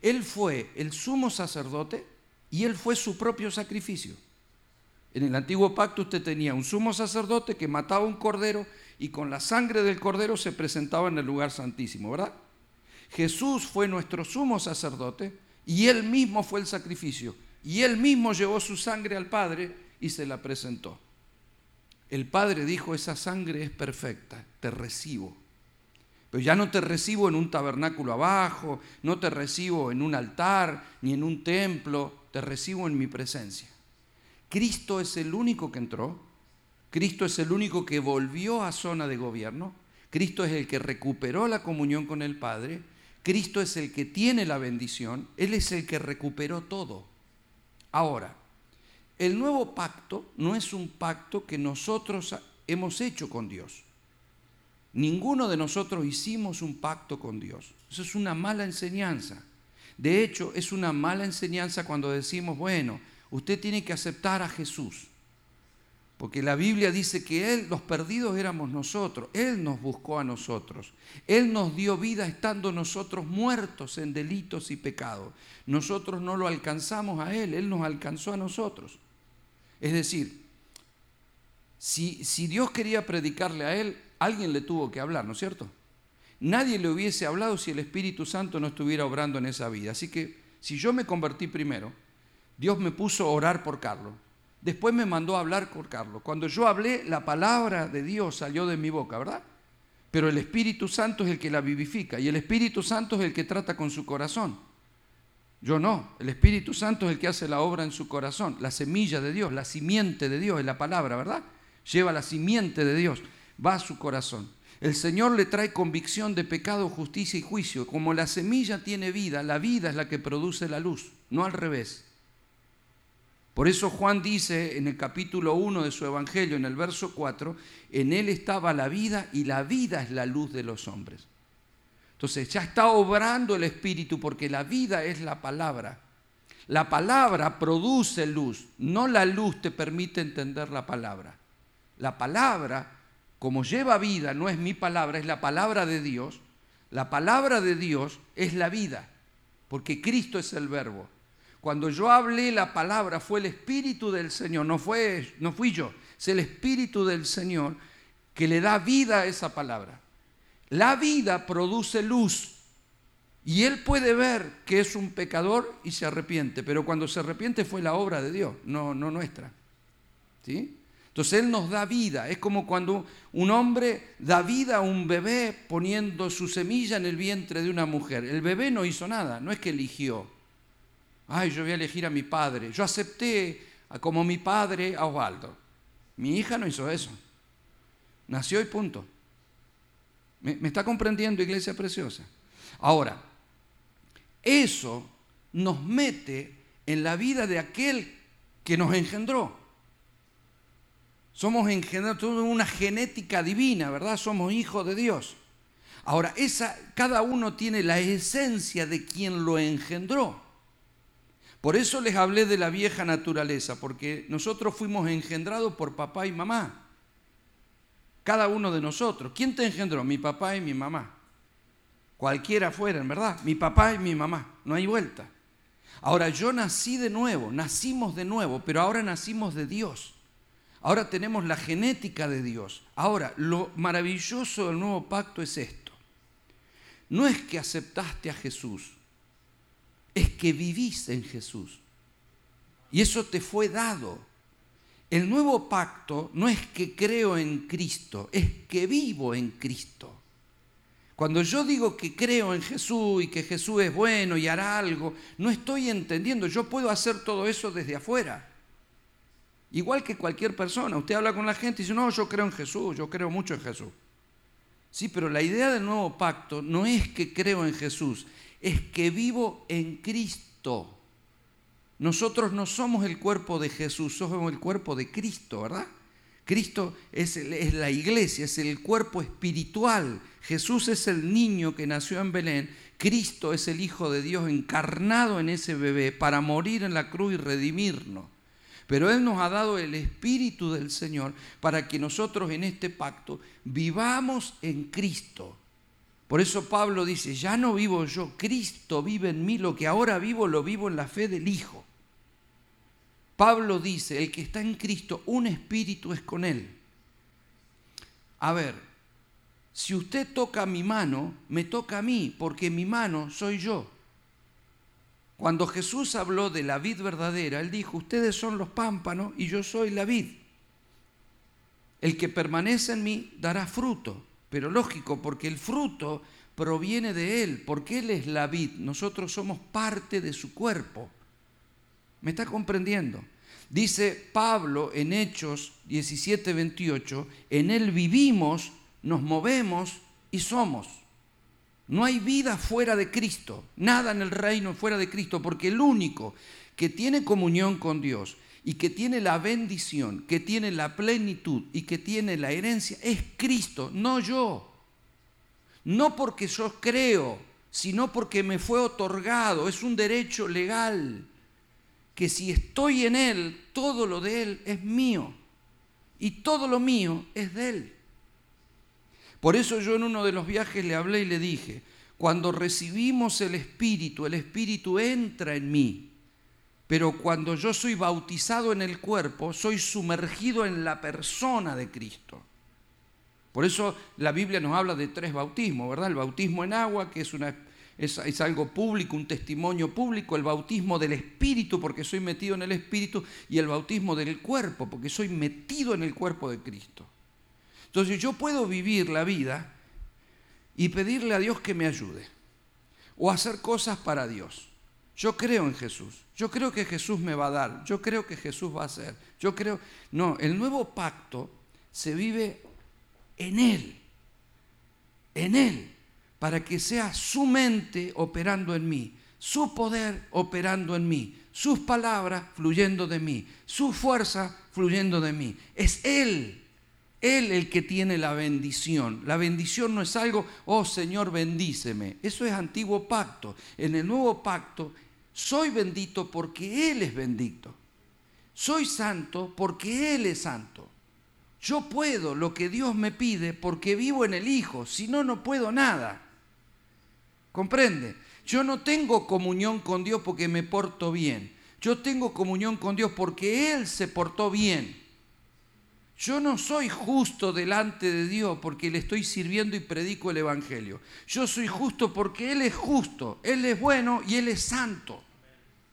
Él fue el sumo sacerdote y Él fue su propio sacrificio. En el antiguo pacto usted tenía un sumo sacerdote que mataba un cordero y con la sangre del cordero se presentaba en el lugar santísimo, ¿verdad? Jesús fue nuestro sumo sacerdote y él mismo fue el sacrificio y él mismo llevó su sangre al Padre y se la presentó. El Padre dijo, esa sangre es perfecta, te recibo. Pero ya no te recibo en un tabernáculo abajo, no te recibo en un altar, ni en un templo, te recibo en mi presencia. Cristo es el único que entró, Cristo es el único que volvió a zona de gobierno, Cristo es el que recuperó la comunión con el Padre, Cristo es el que tiene la bendición, Él es el que recuperó todo. Ahora, el nuevo pacto no es un pacto que nosotros hemos hecho con Dios. Ninguno de nosotros hicimos un pacto con Dios. Eso es una mala enseñanza. De hecho, es una mala enseñanza cuando decimos, bueno, usted tiene que aceptar a Jesús. Porque la Biblia dice que Él, los perdidos éramos nosotros, Él nos buscó a nosotros, Él nos dio vida estando nosotros muertos en delitos y pecados. Nosotros no lo alcanzamos a Él, Él nos alcanzó a nosotros. Es decir, si, si Dios quería predicarle a Él, alguien le tuvo que hablar, ¿no es cierto? Nadie le hubiese hablado si el Espíritu Santo no estuviera obrando en esa vida. Así que si yo me convertí primero, Dios me puso a orar por Carlos. Después me mandó a hablar por Carlos. Cuando yo hablé, la palabra de Dios salió de mi boca, ¿verdad? Pero el Espíritu Santo es el que la vivifica y el Espíritu Santo es el que trata con su corazón. Yo no, el Espíritu Santo es el que hace la obra en su corazón, la semilla de Dios, la simiente de Dios es la palabra, ¿verdad? Lleva la simiente de Dios, va a su corazón. El Señor le trae convicción de pecado, justicia y juicio. Como la semilla tiene vida, la vida es la que produce la luz, no al revés. Por eso Juan dice en el capítulo 1 de su Evangelio, en el verso 4, en él estaba la vida y la vida es la luz de los hombres. Entonces ya está obrando el Espíritu porque la vida es la palabra. La palabra produce luz, no la luz te permite entender la palabra. La palabra, como lleva vida, no es mi palabra, es la palabra de Dios. La palabra de Dios es la vida, porque Cristo es el verbo. Cuando yo hablé la palabra fue el Espíritu del Señor, no, fue, no fui yo, es el Espíritu del Señor que le da vida a esa palabra. La vida produce luz y él puede ver que es un pecador y se arrepiente, pero cuando se arrepiente fue la obra de Dios, no, no nuestra. ¿Sí? Entonces Él nos da vida. Es como cuando un hombre da vida a un bebé poniendo su semilla en el vientre de una mujer. El bebé no hizo nada, no es que eligió ay, yo voy a elegir a mi padre. Yo acepté como mi padre a Osvaldo. Mi hija no hizo eso. Nació y punto. ¿Me, me está comprendiendo, iglesia preciosa? Ahora, eso nos mete en la vida de aquel que nos engendró. Somos engendrados, una genética divina, ¿verdad? Somos hijos de Dios. Ahora, cada uno tiene la esencia de quien lo engendró. Por eso les hablé de la vieja naturaleza, porque nosotros fuimos engendrados por papá y mamá. Cada uno de nosotros. ¿Quién te engendró? Mi papá y mi mamá. Cualquiera fueran, ¿verdad? Mi papá y mi mamá. No hay vuelta. Ahora yo nací de nuevo, nacimos de nuevo, pero ahora nacimos de Dios. Ahora tenemos la genética de Dios. Ahora, lo maravilloso del nuevo pacto es esto. No es que aceptaste a Jesús, es que vivís en Jesús. Y eso te fue dado. El nuevo pacto no es que creo en Cristo, es que vivo en Cristo. Cuando yo digo que creo en Jesús y que Jesús es bueno y hará algo, no estoy entendiendo. Yo puedo hacer todo eso desde afuera. Igual que cualquier persona. Usted habla con la gente y dice, no, yo creo en Jesús, yo creo mucho en Jesús. Sí, pero la idea del nuevo pacto no es que creo en Jesús, es que vivo en Cristo. Nosotros no somos el cuerpo de Jesús, somos el cuerpo de Cristo, ¿verdad? Cristo es, es, la iglesia, es el cuerpo espiritual. Jesús es el niño que nació en Belén. Cristo es el Hijo de Dios encarnado en ese bebé para morir en la cruz y redimirnos. Pero Él nos ha dado el Espíritu del Señor para que nosotros en este pacto vivamos en Cristo. Por eso Pablo dice, ya no vivo yo, Cristo vive en mí, lo que ahora vivo lo vivo en la fe del Hijo. Pablo dice, el que está en Cristo, un espíritu es con él. A ver, si usted toca mi mano, me toca a mí, porque mi mano soy yo. Cuando Jesús habló de la vid verdadera, él dijo, ustedes son los pámpanos y yo soy la vid. El que permanece en mí dará fruto, pero lógico, porque el fruto proviene de Él, porque Él es la vid, nosotros somos parte de su cuerpo. ¿Me está comprendiendo? Dice Pablo en Hechos 17, 28, en Él vivimos, nos movemos y somos. No hay vida fuera de Cristo, nada en el reino fuera de Cristo, porque el único que tiene comunión con Dios y que tiene la bendición, que tiene la plenitud y que tiene la herencia es Cristo, no yo. No porque yo creo, sino porque me fue otorgado, es un derecho legal, que si estoy en Él, todo lo de Él es mío y todo lo mío es de Él. Por eso yo en uno de los viajes le hablé y le dije, cuando recibimos el Espíritu, el Espíritu entra en mí. Pero cuando yo soy bautizado en el cuerpo, soy sumergido en la persona de Cristo. Por eso la Biblia nos habla de tres bautismos, ¿verdad? El bautismo en agua, que es, es, algo público, un testimonio público, el bautismo del Espíritu, porque soy metido en el Espíritu, y el bautismo del cuerpo, porque soy metido en el cuerpo de Cristo. Entonces yo puedo vivir la vida y pedirle a Dios que me ayude o hacer cosas para Dios. Yo creo en Jesús. Yo creo que Jesús me va a dar. Yo creo que Jesús va a hacer. Yo creo... No, el nuevo pacto se vive en Él. En Él. Para que sea su mente operando en mí. Su poder operando en mí. Sus palabras fluyendo de mí. Su fuerza fluyendo de mí. Es Él él el que tiene la bendición. La bendición no es algo, oh Señor, bendíceme. Eso es antiguo pacto. En el nuevo pacto, soy bendito porque Él es bendito. Soy santo porque Él es santo. Yo puedo lo que Dios me pide porque vivo en el Hijo. Si no, no puedo nada. ¿Comprende? Yo no tengo comunión con Dios porque me porto bien. Yo tengo comunión con Dios porque Él se portó bien. Yo no soy justo delante de Dios porque le estoy sirviendo y predico el Evangelio. Yo soy justo porque Él es justo, Él es bueno y Él es santo.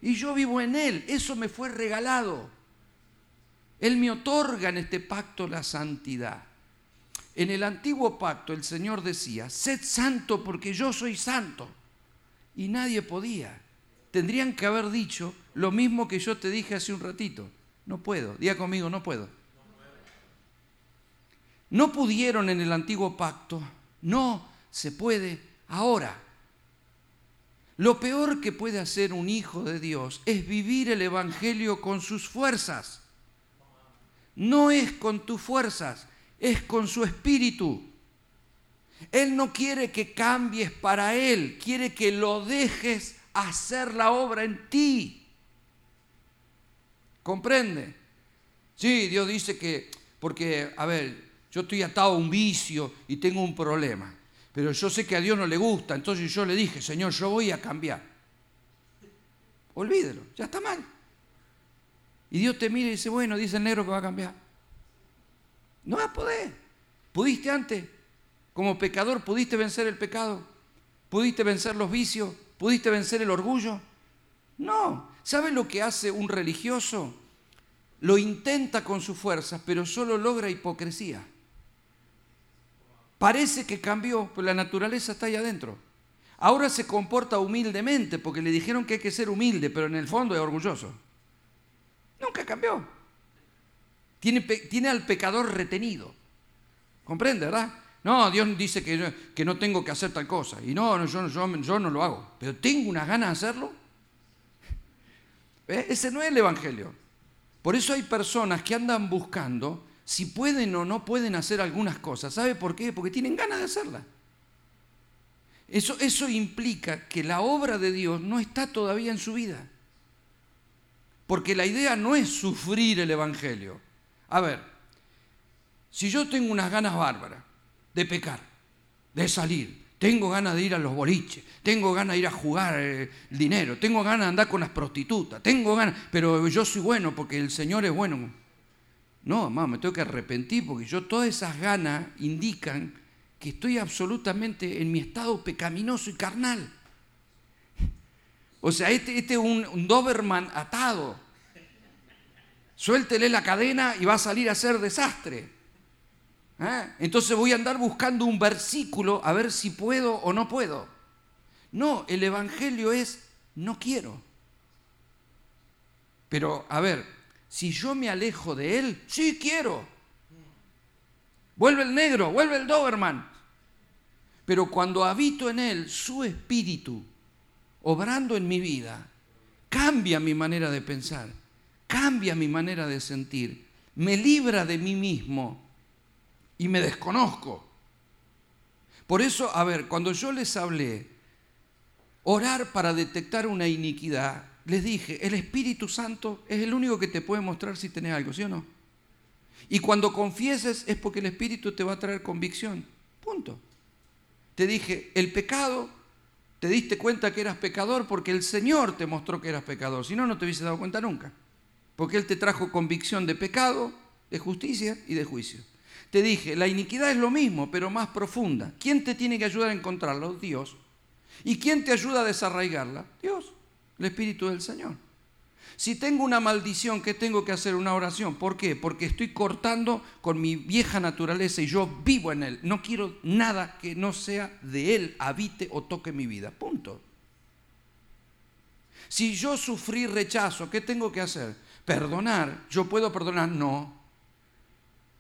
Y yo vivo en Él, eso me fue regalado. Él me otorga en este pacto la santidad. En el antiguo pacto el Señor decía, sed santo porque yo soy santo. Y nadie podía. Tendrían que haber dicho lo mismo que yo te dije hace un ratito. No puedo, diga conmigo, no puedo. No pudieron en el antiguo pacto, no se puede ahora. Lo peor que puede hacer un hijo de Dios es vivir el Evangelio con sus fuerzas. No es con tus fuerzas, es con su espíritu. Él no quiere que cambies para Él, quiere que lo dejes hacer la obra en ti. ¿Comprende? Sí, Dios dice que, porque, a ver, yo estoy atado a un vicio y tengo un problema. Pero yo sé que a Dios no le gusta, entonces yo le dije, Señor, yo voy a cambiar. Olvídelo, ya está mal. Y Dios te mira y dice, bueno, dice el negro que va a cambiar. No vas a poder. ¿Pudiste antes? Como pecador, ¿pudiste vencer el pecado? ¿Pudiste vencer los vicios? ¿Pudiste vencer el orgullo? No. ¿Sabes lo que hace un religioso? Lo intenta con sus fuerzas, pero solo logra hipocresía. Parece que cambió, pero la naturaleza está ahí adentro. Ahora se comporta humildemente porque le dijeron que hay que ser humilde, pero en el fondo es orgulloso. Nunca cambió. Tiene, al pecador retenido. ¿Comprende, verdad? No, Dios dice que, que, no tengo que hacer tal cosa. Y no, yo, no lo hago. Pero tengo una gana de hacerlo. Ese no es el Evangelio. Por eso hay personas que andan buscando si pueden o no pueden hacer algunas cosas. ¿Sabe por qué? Porque tienen ganas de hacerlas. Eso, eso implica que la obra de Dios no está todavía en su vida. Porque la idea no es sufrir el Evangelio. A ver, si yo tengo unas ganas bárbaras de pecar, de salir, tengo ganas de ir a los boliches, tengo ganas de ir a jugar eh, dinero, tengo ganas de andar con las prostitutas, tengo ganas, pero yo soy bueno porque el Señor es bueno. No, mamá, me tengo que arrepentir porque yo todas esas ganas indican que estoy absolutamente en mi estado pecaminoso y carnal. O sea, este, este es un, Doberman atado. Suéltele la cadena y va a salir a hacer desastre. ¿Eh? Entonces voy a andar buscando un versículo a ver si puedo o no puedo. No, el Evangelio es no quiero. Pero, a ver, si yo me alejo de Él, sí quiero. Vuelve el negro, vuelve el Doberman. Pero cuando habito en Él, su espíritu, obrando en mi vida, cambia mi manera de pensar, cambia mi manera de sentir, me libra de mí mismo y me desconozco. Por eso, a ver, cuando yo les hablé, orar para detectar una iniquidad, les dije, el Espíritu Santo es el único que te puede mostrar si tenés algo, ¿sí o no? Y cuando confieses es porque el Espíritu te va a traer convicción. Punto. Te dije, el pecado, te diste cuenta que eras pecador porque el Señor te mostró que eras pecador. Si no, no te hubiese dado cuenta nunca. Porque Él te trajo convicción de pecado, de justicia y de juicio. Te dije, la iniquidad es lo mismo, pero más profunda. ¿Quién te tiene que ayudar a encontrarlo? Dios. ¿Y quién te ayuda a desarraigarla? Dios el Espíritu del Señor. Si tengo una maldición, ¿qué tengo que hacer? Una oración. ¿Por qué? Porque estoy cortando con mi vieja naturaleza y yo vivo en Él. No quiero nada que no sea de Él, habite o toque mi vida. Punto. Si yo sufrí rechazo, ¿qué tengo que hacer? Perdonar. ¿Yo puedo perdonar? No.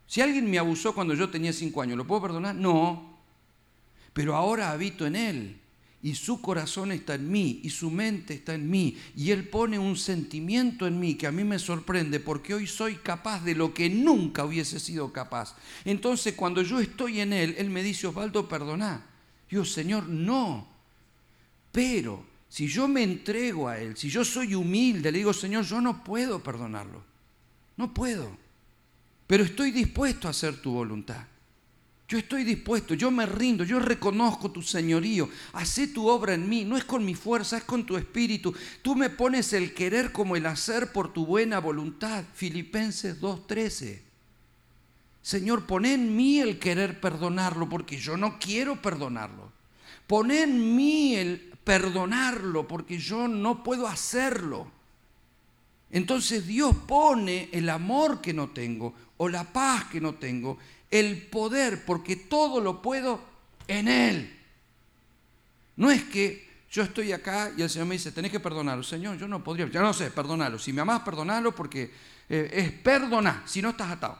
Si alguien me abusó cuando yo tenía cinco años, ¿lo puedo perdonar? No. Pero ahora habito en Él y su corazón está en mí y su mente está en mí y Él pone un sentimiento en mí que a mí me sorprende porque hoy soy capaz de lo que nunca hubiese sido capaz. Entonces cuando yo estoy en Él, Él me dice, Osvaldo, perdona. Yo, Señor, no. Pero si yo me entrego a Él, si yo soy humilde, le digo, Señor, yo no puedo perdonarlo. No puedo. Pero estoy dispuesto a hacer tu voluntad. Yo estoy dispuesto, yo me rindo, yo reconozco tu señorío. Hacé tu obra en mí, no es con mi fuerza, es con tu espíritu. Tú me pones el querer como el hacer por tu buena voluntad. Filipenses 2.13. Señor, pon en mí el querer perdonarlo porque yo no quiero perdonarlo. Pon en mí el perdonarlo porque yo no puedo hacerlo. Entonces Dios pone el amor que no tengo o la paz que no tengo el poder, porque todo lo puedo en Él. No es que yo estoy acá y el Señor me dice, tenés que perdonarlo. Señor, yo no podría, ya no sé, perdonarlo. Si me amás, perdonarlo porque eh, es perdonar, si no estás atado.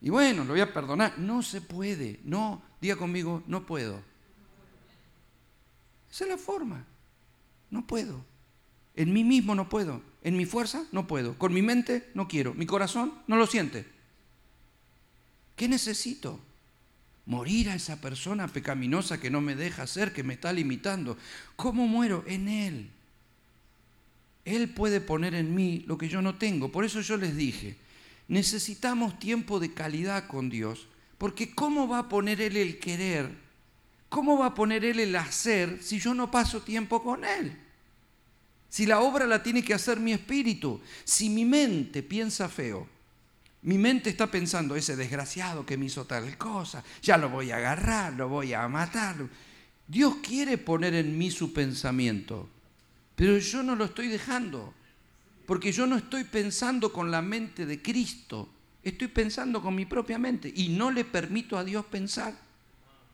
Y bueno, lo voy a perdonar. No se puede, no, diga conmigo, no puedo. Esa es la forma. No puedo. En mí mismo no puedo. En mi fuerza no puedo. Con mi mente no quiero. Mi corazón no lo siente. ¿Qué necesito? Morir a esa persona pecaminosa que no me deja hacer, que me está limitando. ¿Cómo muero? En Él. Él puede poner en mí lo que yo no tengo. Por eso yo les dije, necesitamos tiempo de calidad con Dios, porque ¿cómo va a poner Él el querer? ¿Cómo va a poner Él el hacer si yo no paso tiempo con Él? Si la obra la tiene que hacer mi espíritu, si mi mente piensa feo, mi mente está pensando, ese desgraciado que me hizo tal cosa, ya lo voy a agarrar, lo voy a matar. Dios quiere poner en mí su pensamiento, pero yo no lo estoy dejando, porque yo no estoy pensando con la mente de Cristo, estoy pensando con mi propia mente y no le permito a Dios pensar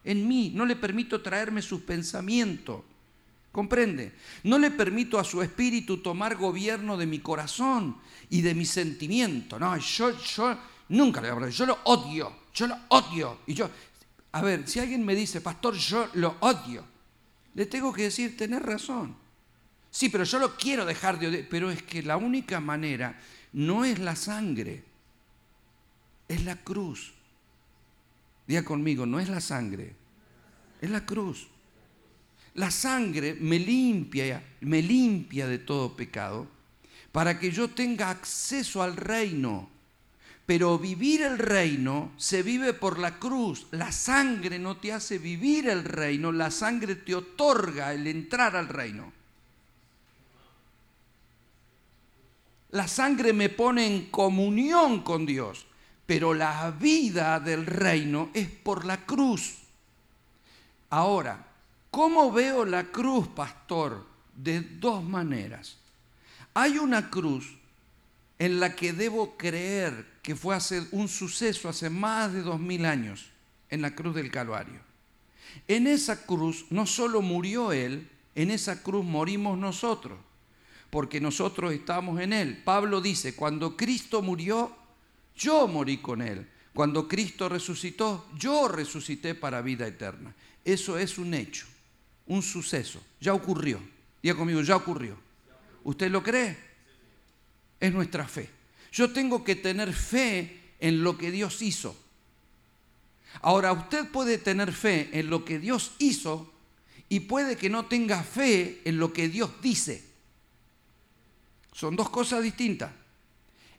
en mí, no le permito traerme sus pensamientos. ¿Comprende? No le permito a su espíritu tomar gobierno de mi corazón y de mi sentimiento. No, yo, yo nunca le hablo, yo lo odio, yo lo odio. Y yo, a ver, si alguien me dice, pastor, yo lo odio, le tengo que decir, tenés razón. Sí, pero yo lo quiero dejar de odiar. Pero es que la única manera no es la sangre. es la cruz. Diga conmigo, no es la sangre, es la cruz. La sangre me limpia, me limpia de todo pecado para que yo tenga acceso al reino. Pero vivir el reino se vive por la cruz. La sangre no te hace vivir el reino, la sangre te otorga el entrar al reino. La sangre me pone en comunión con Dios, pero la vida del reino es por la cruz. Ahora, ¿cómo veo la cruz, pastor? De dos maneras. Hay una cruz en la que debo creer que fue un suceso hace más de dos mil años, en la cruz del Calvario. En esa cruz no solo murió Él, en esa cruz morimos nosotros porque nosotros estamos en Él. Pablo dice, cuando Cristo murió, yo morí con Él. Cuando Cristo resucitó, yo resucité para vida eterna. Eso es un hecho, un suceso. Ya ocurrió. Diga conmigo, ya ocurrió. ¿Usted lo cree? Es nuestra fe. Yo tengo que tener fe en lo que Dios hizo. Ahora, usted puede tener fe en lo que Dios hizo y puede que no tenga fe en lo que Dios dice. Son dos cosas distintas.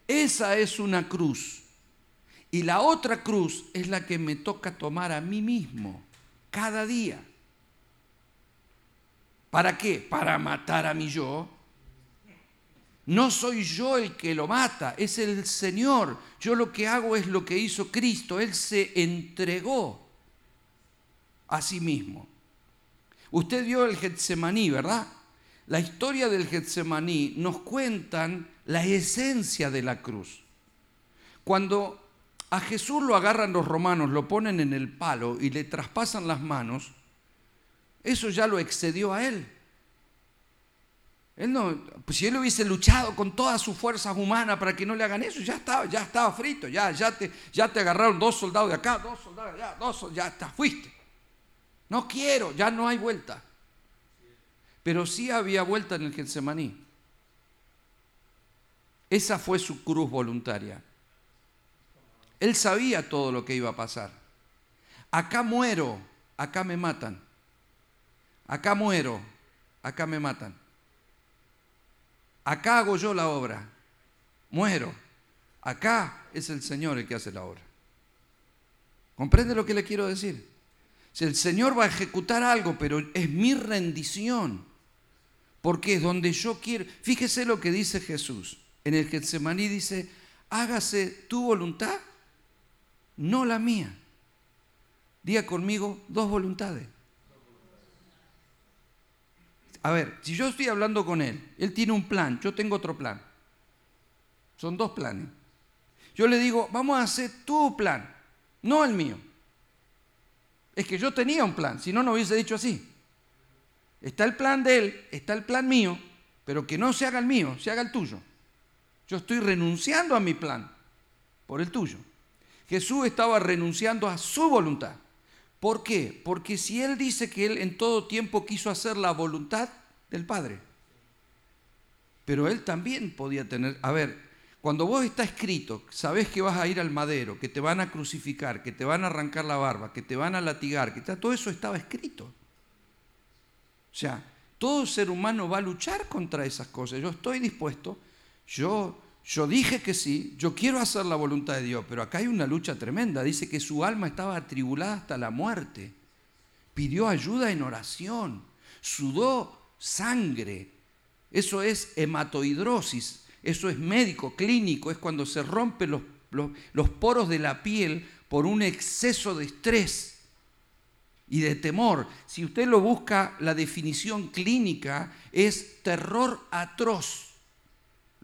Esa es una cruz. Y la otra cruz es la que me toca tomar a mí mismo cada día. ¿Para qué? Para matar a mi yo. No soy yo el que lo mata, es el Señor. Yo lo que hago es lo que hizo Cristo. Él se entregó a sí mismo. Usted vio el Getsemaní, ¿verdad? La historia del Getsemaní nos cuentan la esencia de la cruz. Cuando a Jesús lo agarran los romanos, lo ponen en el palo y le traspasan las manos, eso ya lo excedió a él. Él no, pues si él hubiese luchado con todas sus fuerzas humanas para que no le hagan eso, ya estaba, ya estaba frito, ya, ya, te, ya te agarraron dos soldados de acá, dos soldados de allá, dos, ya está, fuiste. No quiero, ya no hay vuelta pero sí había vuelta en el Getsemaní. Esa fue su cruz voluntaria. Él sabía todo lo que iba a pasar. Acá muero, acá me matan. Acá muero, acá me matan. Acá hago yo la obra. Muero. Acá es el Señor el que hace la obra. ¿Comprende lo que le quiero decir? Si el Señor va a ejecutar algo, pero es mi rendición porque es donde yo quiero. Fíjese lo que dice Jesús. En el Getsemaní dice, hágase tu voluntad, no la mía. Diga conmigo dos voluntades. A ver, si yo estoy hablando con él, él tiene un plan, yo tengo otro plan. Son dos planes. Yo le digo, vamos a hacer tu plan, no el mío. Es que yo tenía un plan, si no, no hubiese dicho así. Está el plan de él, está el plan mío, pero que no se haga el mío, se haga el tuyo. Yo estoy renunciando a mi plan por el tuyo. Jesús estaba renunciando a su voluntad. ¿Por qué? Porque si Él dice que Él en todo tiempo quiso hacer la voluntad del Padre, pero Él también podía tener, a ver, cuando vos está escrito, sabés que vas a ir al madero, que te van a crucificar, que te van a arrancar la barba, que te van a latigar, que todo eso estaba escrito. O sea, todo ser humano va a luchar contra esas cosas. Yo estoy dispuesto, yo, yo dije que sí, yo quiero hacer la voluntad de Dios, pero acá hay una lucha tremenda. Dice que su alma estaba atribulada hasta la muerte. Pidió ayuda en oración, sudó sangre. Eso es hematoidrosis, eso es médico, clínico, es cuando se rompen los, los poros de la piel por un exceso de estrés y de temor. Si usted lo busca, la definición clínica es terror atroz,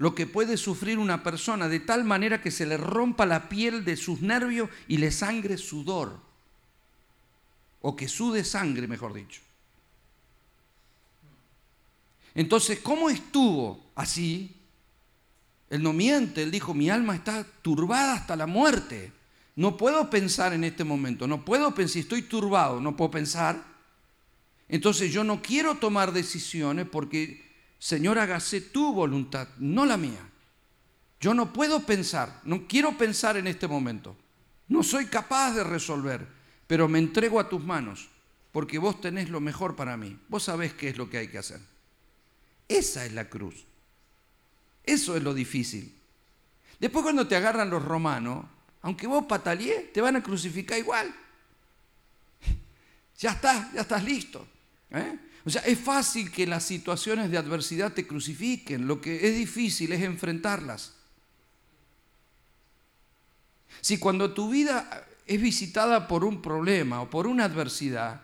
lo que puede sufrir una persona de tal manera que se le rompa la piel de sus nervios y le sangre sudor, o que sude sangre, mejor dicho. Entonces, ¿cómo estuvo así? Él no miente, él dijo, mi alma está turbada hasta la muerte. No puedo pensar en este momento, no puedo pensar, estoy turbado, no puedo pensar. Entonces yo no quiero tomar decisiones porque, Señor, hágase tu voluntad, no la mía. Yo no puedo pensar, no quiero pensar en este momento. No soy capaz de resolver, pero me entrego a tus manos, porque vos tenés lo mejor para mí. Vos sabés qué es lo que hay que hacer. Esa es la cruz. Eso es lo difícil. Después cuando te agarran los romanos, aunque vos pataleé, te van a crucificar igual. Ya está, ya estás listo. ¿eh? O sea, es fácil que las situaciones de adversidad te crucifiquen. Lo que es difícil es enfrentarlas. Si cuando tu vida es visitada por un problema o por una adversidad,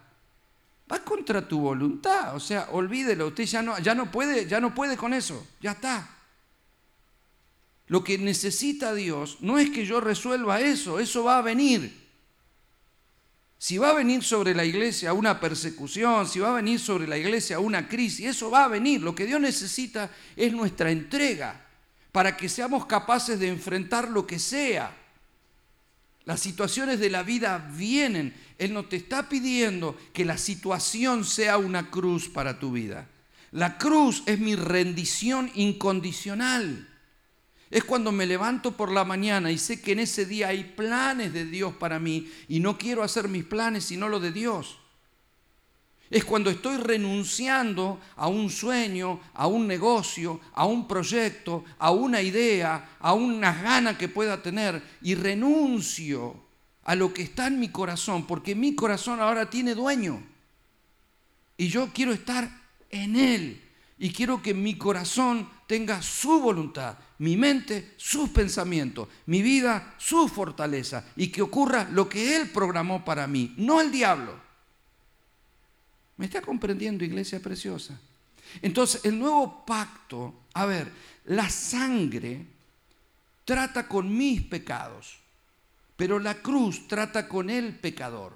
va contra tu voluntad. O sea, olvídelo, usted ya no, ya no puede, ya no puede con eso. Ya está. Lo que necesita Dios no es que yo resuelva eso, eso va a venir. Si va a venir sobre la iglesia una persecución, si va a venir sobre la iglesia una crisis, eso va a venir. Lo que Dios necesita es nuestra entrega para que seamos capaces de enfrentar lo que sea. Las situaciones de la vida vienen. Él no te está pidiendo que la situación sea una cruz para tu vida. La cruz es mi rendición incondicional. Es cuando me levanto por la mañana y sé que en ese día hay planes de Dios para mí y no quiero hacer mis planes sino lo de Dios. Es cuando estoy renunciando a un sueño, a un negocio, a un proyecto, a una idea, a una gana que pueda tener y renuncio a lo que está en mi corazón, porque mi corazón ahora tiene dueño. Y yo quiero estar en Él y quiero que mi corazón tenga su voluntad mi mente, sus pensamientos, mi vida, su fortaleza y que ocurra lo que Él programó para mí, no el diablo. ¿Me está comprendiendo, iglesia preciosa? Entonces, el nuevo pacto, a ver, la sangre trata con mis pecados, pero la cruz trata con el pecador.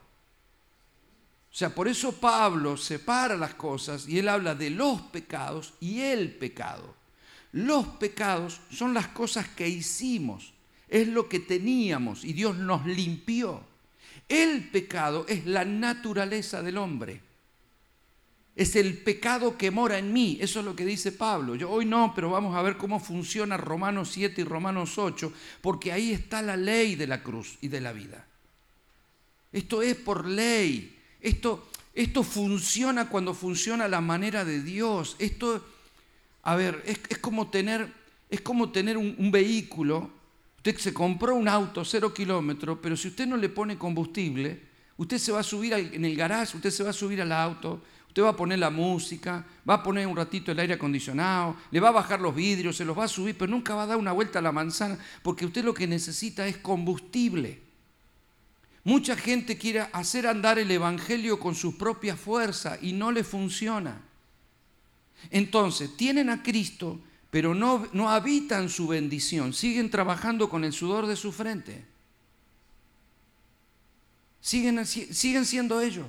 O sea, por eso Pablo separa las cosas y él habla de los pecados y el pecado. Los pecados son las cosas que hicimos, es lo que teníamos y Dios nos limpió. El pecado es la naturaleza del hombre. Es el pecado que mora en mí. Eso es lo que dice Pablo. Yo hoy no, pero vamos a ver cómo funciona Romanos 7 y Romanos 8, porque ahí está la ley de la cruz y de la vida. Esto es por ley. Esto, esto funciona cuando funciona la manera de Dios. Esto a ver, es, como tener, es como tener un, vehículo. Usted se compró un auto cero kilómetros, pero si usted no le pone combustible, usted se va a subir en el garage, usted se va a subir al auto, usted va a poner la música, va a poner un ratito el aire acondicionado, le va a bajar los vidrios, se los va a subir, pero nunca va a dar una vuelta a la manzana, porque usted lo que necesita es combustible. Mucha gente quiere hacer andar el Evangelio con sus propias fuerzas y no le funciona. Entonces, tienen a Cristo, pero no, no habitan su bendición, siguen trabajando con el sudor de su frente. Siguen, siguen siendo ellos.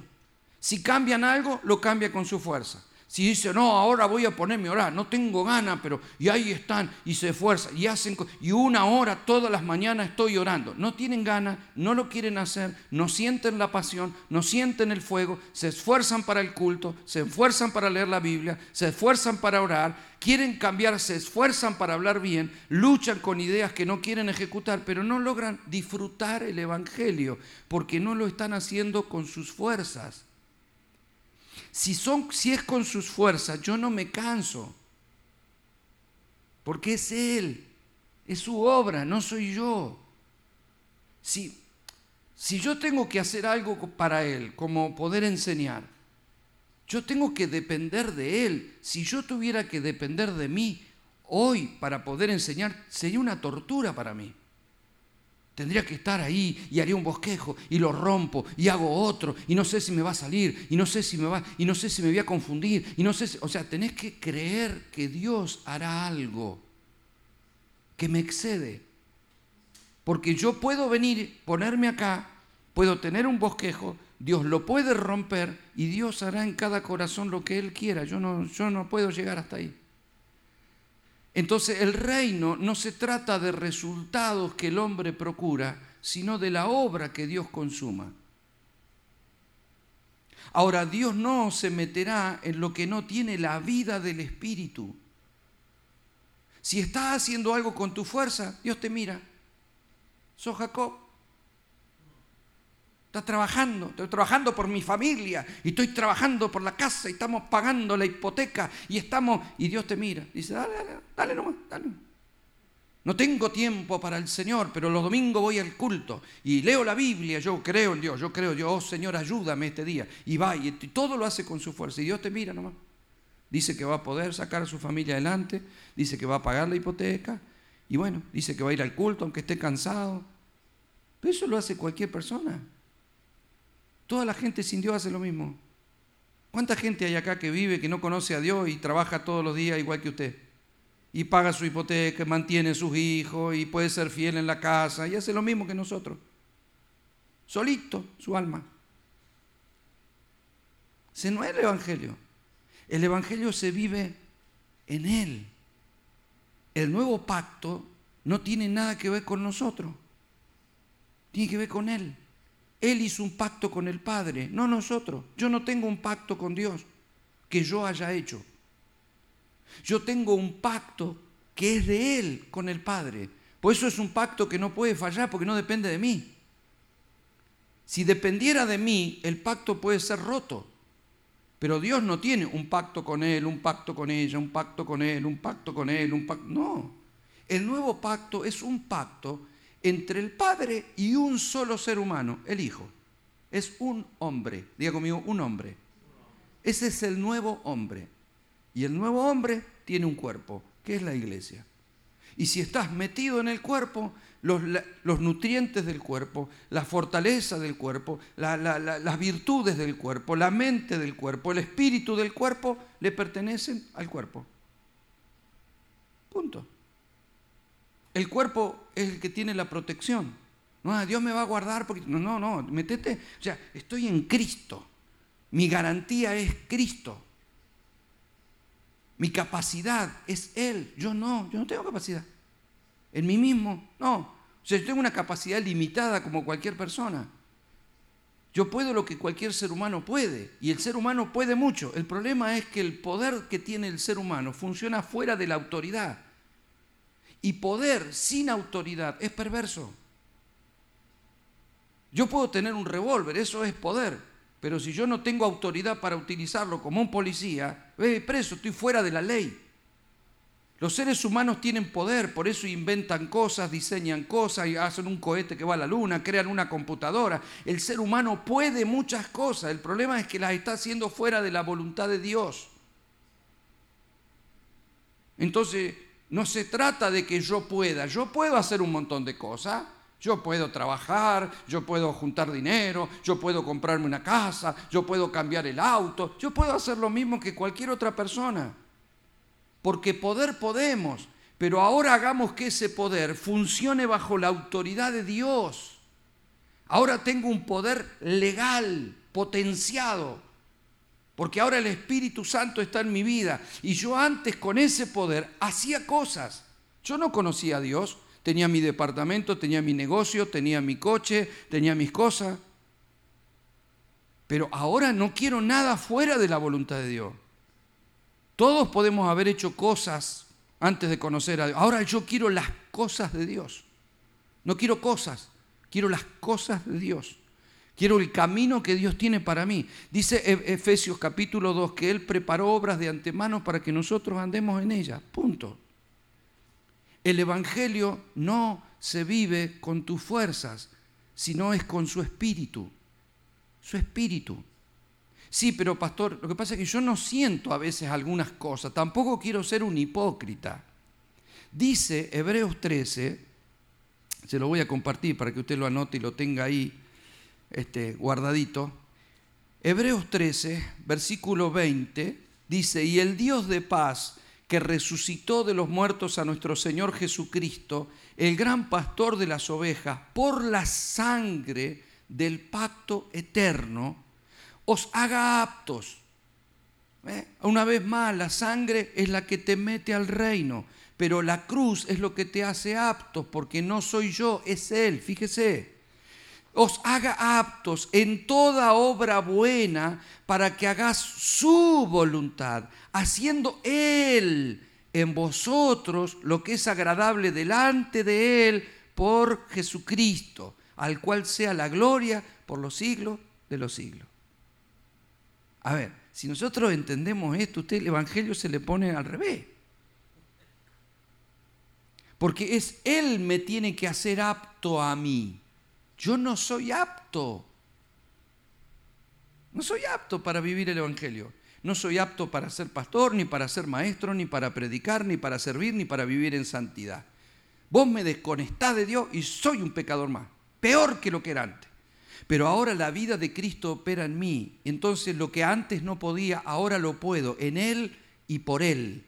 Si cambian algo, lo cambia con su fuerza. Si dice, no, ahora voy a ponerme a orar, no tengo ganas, pero y ahí están y se esfuerzan y hacen, y una hora todas las mañanas estoy orando. No tienen ganas, no lo quieren hacer, no sienten la pasión, no sienten el fuego, se esfuerzan para el culto, se esfuerzan para leer la Biblia, se esfuerzan para orar, quieren cambiar, se esfuerzan para hablar bien, luchan con ideas que no quieren ejecutar, pero no logran disfrutar el Evangelio porque no lo están haciendo con sus fuerzas. Si, son, si es con sus fuerzas, yo no me canso. Porque es Él, es su obra, no soy yo. Si, si yo tengo que hacer algo para Él, como poder enseñar, yo tengo que depender de Él. Si yo tuviera que depender de mí hoy para poder enseñar, sería una tortura para mí. Tendría que estar ahí y haría un bosquejo y lo rompo y hago otro y no sé si me va a salir y no sé si me va y no sé si me voy a confundir y no sé, o sea, tenés que creer que Dios hará algo que me excede. Porque yo puedo venir, ponerme acá, puedo tener un bosquejo, Dios lo puede romper y Dios hará en cada corazón lo que él quiera. Yo no yo no puedo llegar hasta ahí. Entonces el reino no se trata de resultados que el hombre procura, sino de la obra que Dios consuma. Ahora, Dios no se meterá en lo que no tiene la vida del Espíritu. Si estás haciendo algo con tu fuerza, Dios te mira. Sos Jacob. Estás trabajando, estoy trabajando por mi familia y estoy trabajando por la casa y estamos pagando la hipoteca y estamos, y Dios te mira. Dice, dale, dale, dale nomás, dale. No tengo tiempo para el Señor, pero los domingos voy al culto y leo la Biblia, yo creo en Dios, yo creo en Dios, oh Señor, ayúdame este día. Y va, y todo lo hace con su fuerza. Y Dios te mira nomás. Dice que va a poder sacar a su familia adelante, dice que va a pagar la hipoteca, y bueno, dice que va a ir al culto aunque esté cansado. Pero eso lo hace cualquier persona. Toda la gente sin Dios hace lo mismo. ¿Cuánta gente hay acá que vive, que no conoce a Dios y trabaja todos los días igual que usted? Y paga su hipoteca, mantiene a sus hijos y puede ser fiel en la casa y hace lo mismo que nosotros. Solito su alma. Ese no es el Evangelio. El Evangelio se vive en Él. El nuevo pacto no tiene nada que ver con nosotros. Tiene que ver con Él. Él hizo un pacto con el Padre, no nosotros. Yo no tengo un pacto con Dios que yo haya hecho. Yo tengo un pacto que es de Él con el Padre. Por eso es un pacto que no puede fallar porque no depende de mí. Si dependiera de mí, el pacto puede ser roto. Pero Dios no tiene un pacto con Él, un pacto con ella, un pacto con Él, un pacto con Él, un pacto... No. El nuevo pacto es un pacto entre el Padre y un solo ser humano, el Hijo. Es un hombre, diga conmigo, un hombre. Ese es el nuevo hombre. Y el nuevo hombre tiene un cuerpo, que es la iglesia. Y si estás metido en el cuerpo, los, nutrientes del cuerpo, la fortaleza del cuerpo, las virtudes del cuerpo, la mente del cuerpo, el espíritu del cuerpo, le pertenecen al cuerpo. Punto. El cuerpo es el que tiene la protección. No, Dios me va a guardar porque... No, no, no, metete. O sea, estoy en Cristo. Mi garantía es Cristo. Mi capacidad es Él. Yo no, yo no tengo capacidad. En mí mismo, no. O sea, yo tengo una capacidad limitada como cualquier persona. Yo puedo lo que cualquier ser humano puede. Y el ser humano puede mucho. El problema es que el poder que tiene el ser humano funciona fuera de la autoridad. Y poder sin autoridad es perverso. Yo puedo tener un revólver, eso es poder, pero si yo no tengo autoridad para utilizarlo como un policía, ve preso, estoy fuera de la ley. Los seres humanos tienen poder, por eso inventan cosas, diseñan cosas, hacen un cohete que va a la luna, crean una computadora. El ser humano puede muchas cosas, el problema es que las está haciendo fuera de la voluntad de Dios. Entonces, no se trata de que yo pueda, yo puedo hacer un montón de cosas. Yo puedo trabajar, yo puedo juntar dinero, yo puedo comprarme una casa, yo puedo cambiar el auto, yo puedo hacer lo mismo que cualquier otra persona. Porque poder podemos, pero ahora hagamos que ese poder funcione bajo la autoridad de Dios. Ahora tengo un poder legal, potenciado, porque ahora el Espíritu Santo está en mi vida. Y yo antes con ese poder hacía cosas. Yo no conocía a Dios. Tenía mi departamento, tenía mi negocio, tenía mi coche, tenía mis cosas. Pero ahora no quiero nada fuera de la voluntad de Dios. Todos podemos haber hecho cosas antes de conocer a Dios. Ahora yo quiero las cosas de Dios. No quiero cosas, quiero las cosas de Dios. Quiero el camino que Dios tiene para mí. Dice Efesios capítulo 2 que Él preparó obras de antemano para que nosotros andemos en ellas. Punto. El Evangelio no se vive con tus fuerzas, sino es con su espíritu. Su espíritu. Sí, pero pastor, lo que pasa es que yo no siento a veces algunas cosas. Tampoco quiero ser un hipócrita. Dice Hebreos 13, se lo voy a compartir para que usted lo anote y lo tenga ahí este, guardadito. Hebreos 13, versículo 20, dice, y el Dios de paz que resucitó de los muertos a nuestro Señor Jesucristo, el gran pastor de las ovejas, por la sangre del pacto eterno, os haga aptos. ¿Eh? Una vez más, la sangre es la que te mete al reino, pero la cruz es lo que te hace aptos, porque no soy yo, es Él, fíjese os haga aptos en toda obra buena para que hagas su voluntad, haciendo Él en vosotros lo que es agradable delante de Él por Jesucristo, al cual sea la gloria por los siglos de los siglos. A ver, si nosotros entendemos esto, usted el Evangelio se le pone al revés. Porque es Él me tiene que hacer apto a mí. Yo no soy apto. No soy apto para vivir el Evangelio. No soy apto para ser pastor, ni para ser maestro, ni para predicar, ni para servir, ni para vivir en santidad. Vos me desconectás de Dios y soy un pecador más, peor que lo que era antes. Pero ahora la vida de Cristo opera en mí. Entonces lo que antes no podía, ahora lo puedo, en Él y por Él.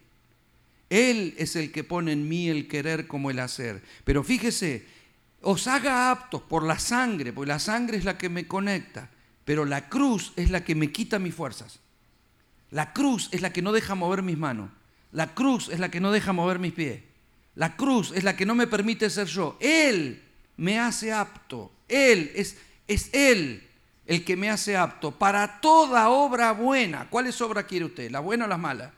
Él es el que pone en mí el querer como el hacer. Pero fíjese, os haga aptos por la sangre, porque la sangre es la que me conecta, pero la cruz es la que me quita mis fuerzas. La cruz es la que no deja mover mis manos. La cruz es la que no deja mover mis pies. La cruz es la que no me permite ser yo. Él me hace apto. Él es, es Él el que me hace apto para toda obra buena. ¿Cuáles obra quiere usted? ¿La buena o las malas?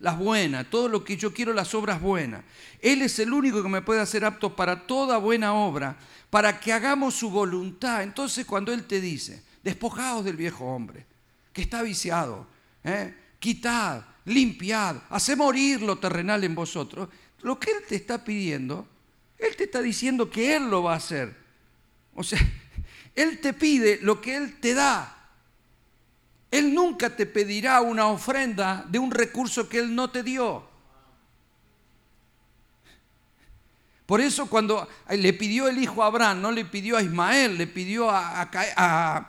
Las buenas. Todo lo que yo quiero, las obras buenas. Él es el único que me puede hacer apto para toda buena obra, para que hagamos su voluntad. Entonces cuando Él te dice, despojaos del viejo hombre, que está viciado, ¿eh? quitad, limpiad, hace morir lo terrenal en vosotros. Lo que Él te está pidiendo, Él te está diciendo que Él lo va a hacer. O sea, Él te pide lo que Él te da. Él nunca te pedirá una ofrenda de un recurso que Él no te dio. Por eso cuando le pidió el hijo a Abraham, no le pidió a Ismael, le pidió a,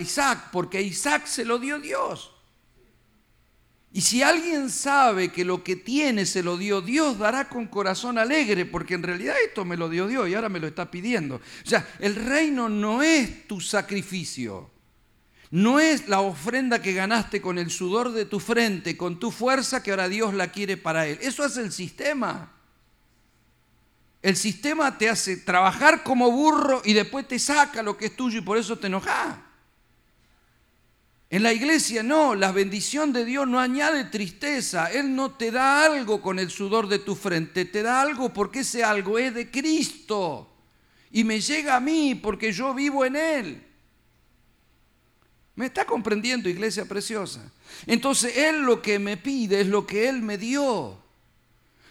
Isaac, porque a Isaac se lo dio Dios. Y si alguien sabe que lo que tiene se lo dio Dios, dará con corazón alegre, porque en realidad esto me lo dio Dios y ahora me lo está pidiendo. O sea, el reino no es tu sacrificio, no es la ofrenda que ganaste con el sudor de tu frente, con tu fuerza que ahora Dios la quiere para Él. Eso hace el sistema. El sistema te hace trabajar como burro y después te saca lo que es tuyo y por eso te enojas. En la iglesia no, la bendición de Dios no añade tristeza. Él no te da algo con el sudor de tu frente, te da algo porque ese algo es de Cristo. Y me llega a mí porque yo vivo en Él. ¿Me está comprendiendo, iglesia preciosa? Entonces Él lo que me pide es lo que Él me dio.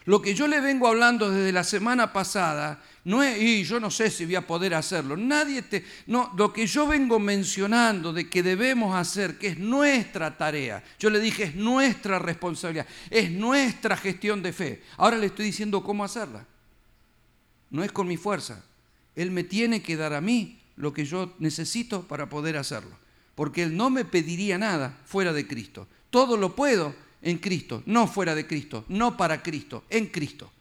Lo que yo le vengo hablando desde la semana pasada no es, y yo no sé si voy a poder hacerlo. Nadie te. No, lo que yo vengo mencionando de que debemos hacer, que es nuestra tarea. Yo le dije, es nuestra responsabilidad, es nuestra gestión de fe. Ahora le estoy diciendo cómo hacerla. No es con mi fuerza. Él me tiene que dar a mí lo que yo necesito para poder hacerlo. Porque Él no me pediría nada fuera de Cristo. Todo lo puedo en Cristo, no fuera de Cristo, no para Cristo, en Cristo.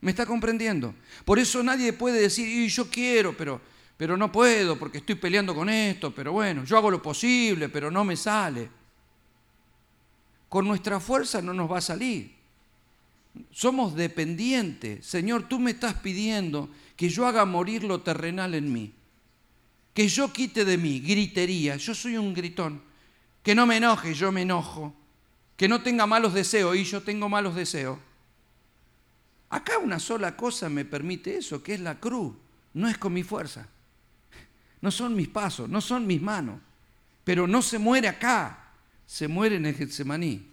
¿Me está comprendiendo? Por eso nadie puede decir, y yo quiero, pero, pero no puedo porque estoy peleando con esto, pero bueno, yo hago lo posible, pero no me sale. Con nuestra fuerza no nos va a salir. Somos dependientes. Señor, tú me estás pidiendo que yo haga morir lo terrenal en mí. Que yo quite de mí gritería. Yo soy un gritón. Que no me enoje, yo me enojo. Que no tenga malos deseos y yo tengo malos deseos. Acá una sola cosa me permite eso, que es la cruz. No es con mi fuerza. No son mis pasos, no son mis manos. Pero no se muere acá, se muere en el Getsemaní.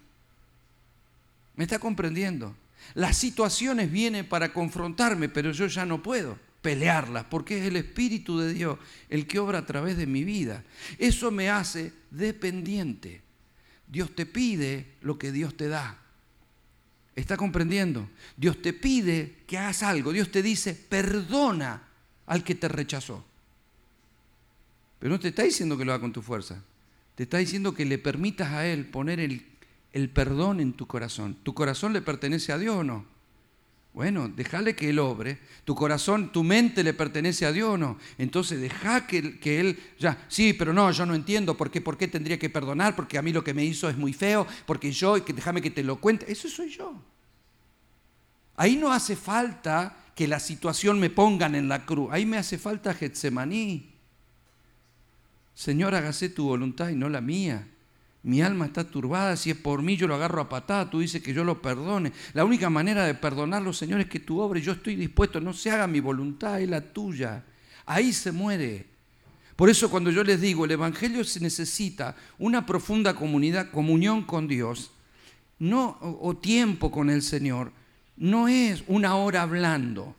¿Me está comprendiendo? Las situaciones vienen para confrontarme, pero yo ya no puedo pelearlas, porque es el Espíritu de Dios el que obra a través de mi vida. Eso me hace dependiente. Dios te pide lo que Dios te da. ¿Está comprendiendo? Dios te pide que hagas algo. Dios te dice, perdona al que te rechazó. Pero no te está diciendo que lo haga con tu fuerza. Te está diciendo que le permitas a Él poner el, el perdón en tu corazón. ¿Tu corazón le pertenece a Dios o no? Bueno, déjale que Él obre. Tu corazón, tu mente le pertenece a Dios o no. Entonces deja que, que, Él, ya, sí, pero no, yo no entiendo por qué, por qué tendría que perdonar, porque a mí lo que me hizo es muy feo, porque yo, déjame que te lo cuente. Eso soy yo. Ahí no hace falta que la situación me pongan en la cruz. Ahí me hace falta Getsemaní. Señor, hágase tu voluntad y no la mía. Mi alma está turbada, si es por mí yo lo agarro a patada, tú dices que yo lo perdone. La única manera de perdonarlo, Señor, es que tú obres, yo estoy dispuesto, no se haga mi voluntad, es la tuya. Ahí se muere. Por eso cuando yo les digo, el Evangelio se necesita una profunda comunidad, comunión con Dios, no, o, tiempo con el Señor, no es una hora hablando.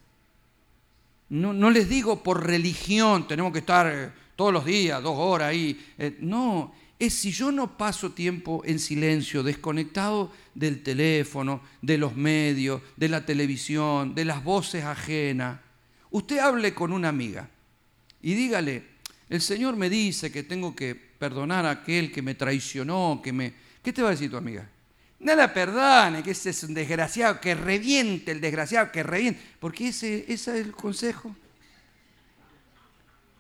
No, no les digo por religión, tenemos que estar eh, todos los días, dos horas ahí. Eh, no, es si yo no paso tiempo en silencio, desconectado del teléfono, de los medios, de la televisión, de las voces ajenas. Usted hable con una amiga y dígale, el Señor me dice que tengo que perdonar a aquel que me traicionó, que me... ¿Qué te va a decir tu amiga? No la perdone, que ese es un desgraciado, que reviente el desgraciado, que reviente. Porque ese, ese es el consejo.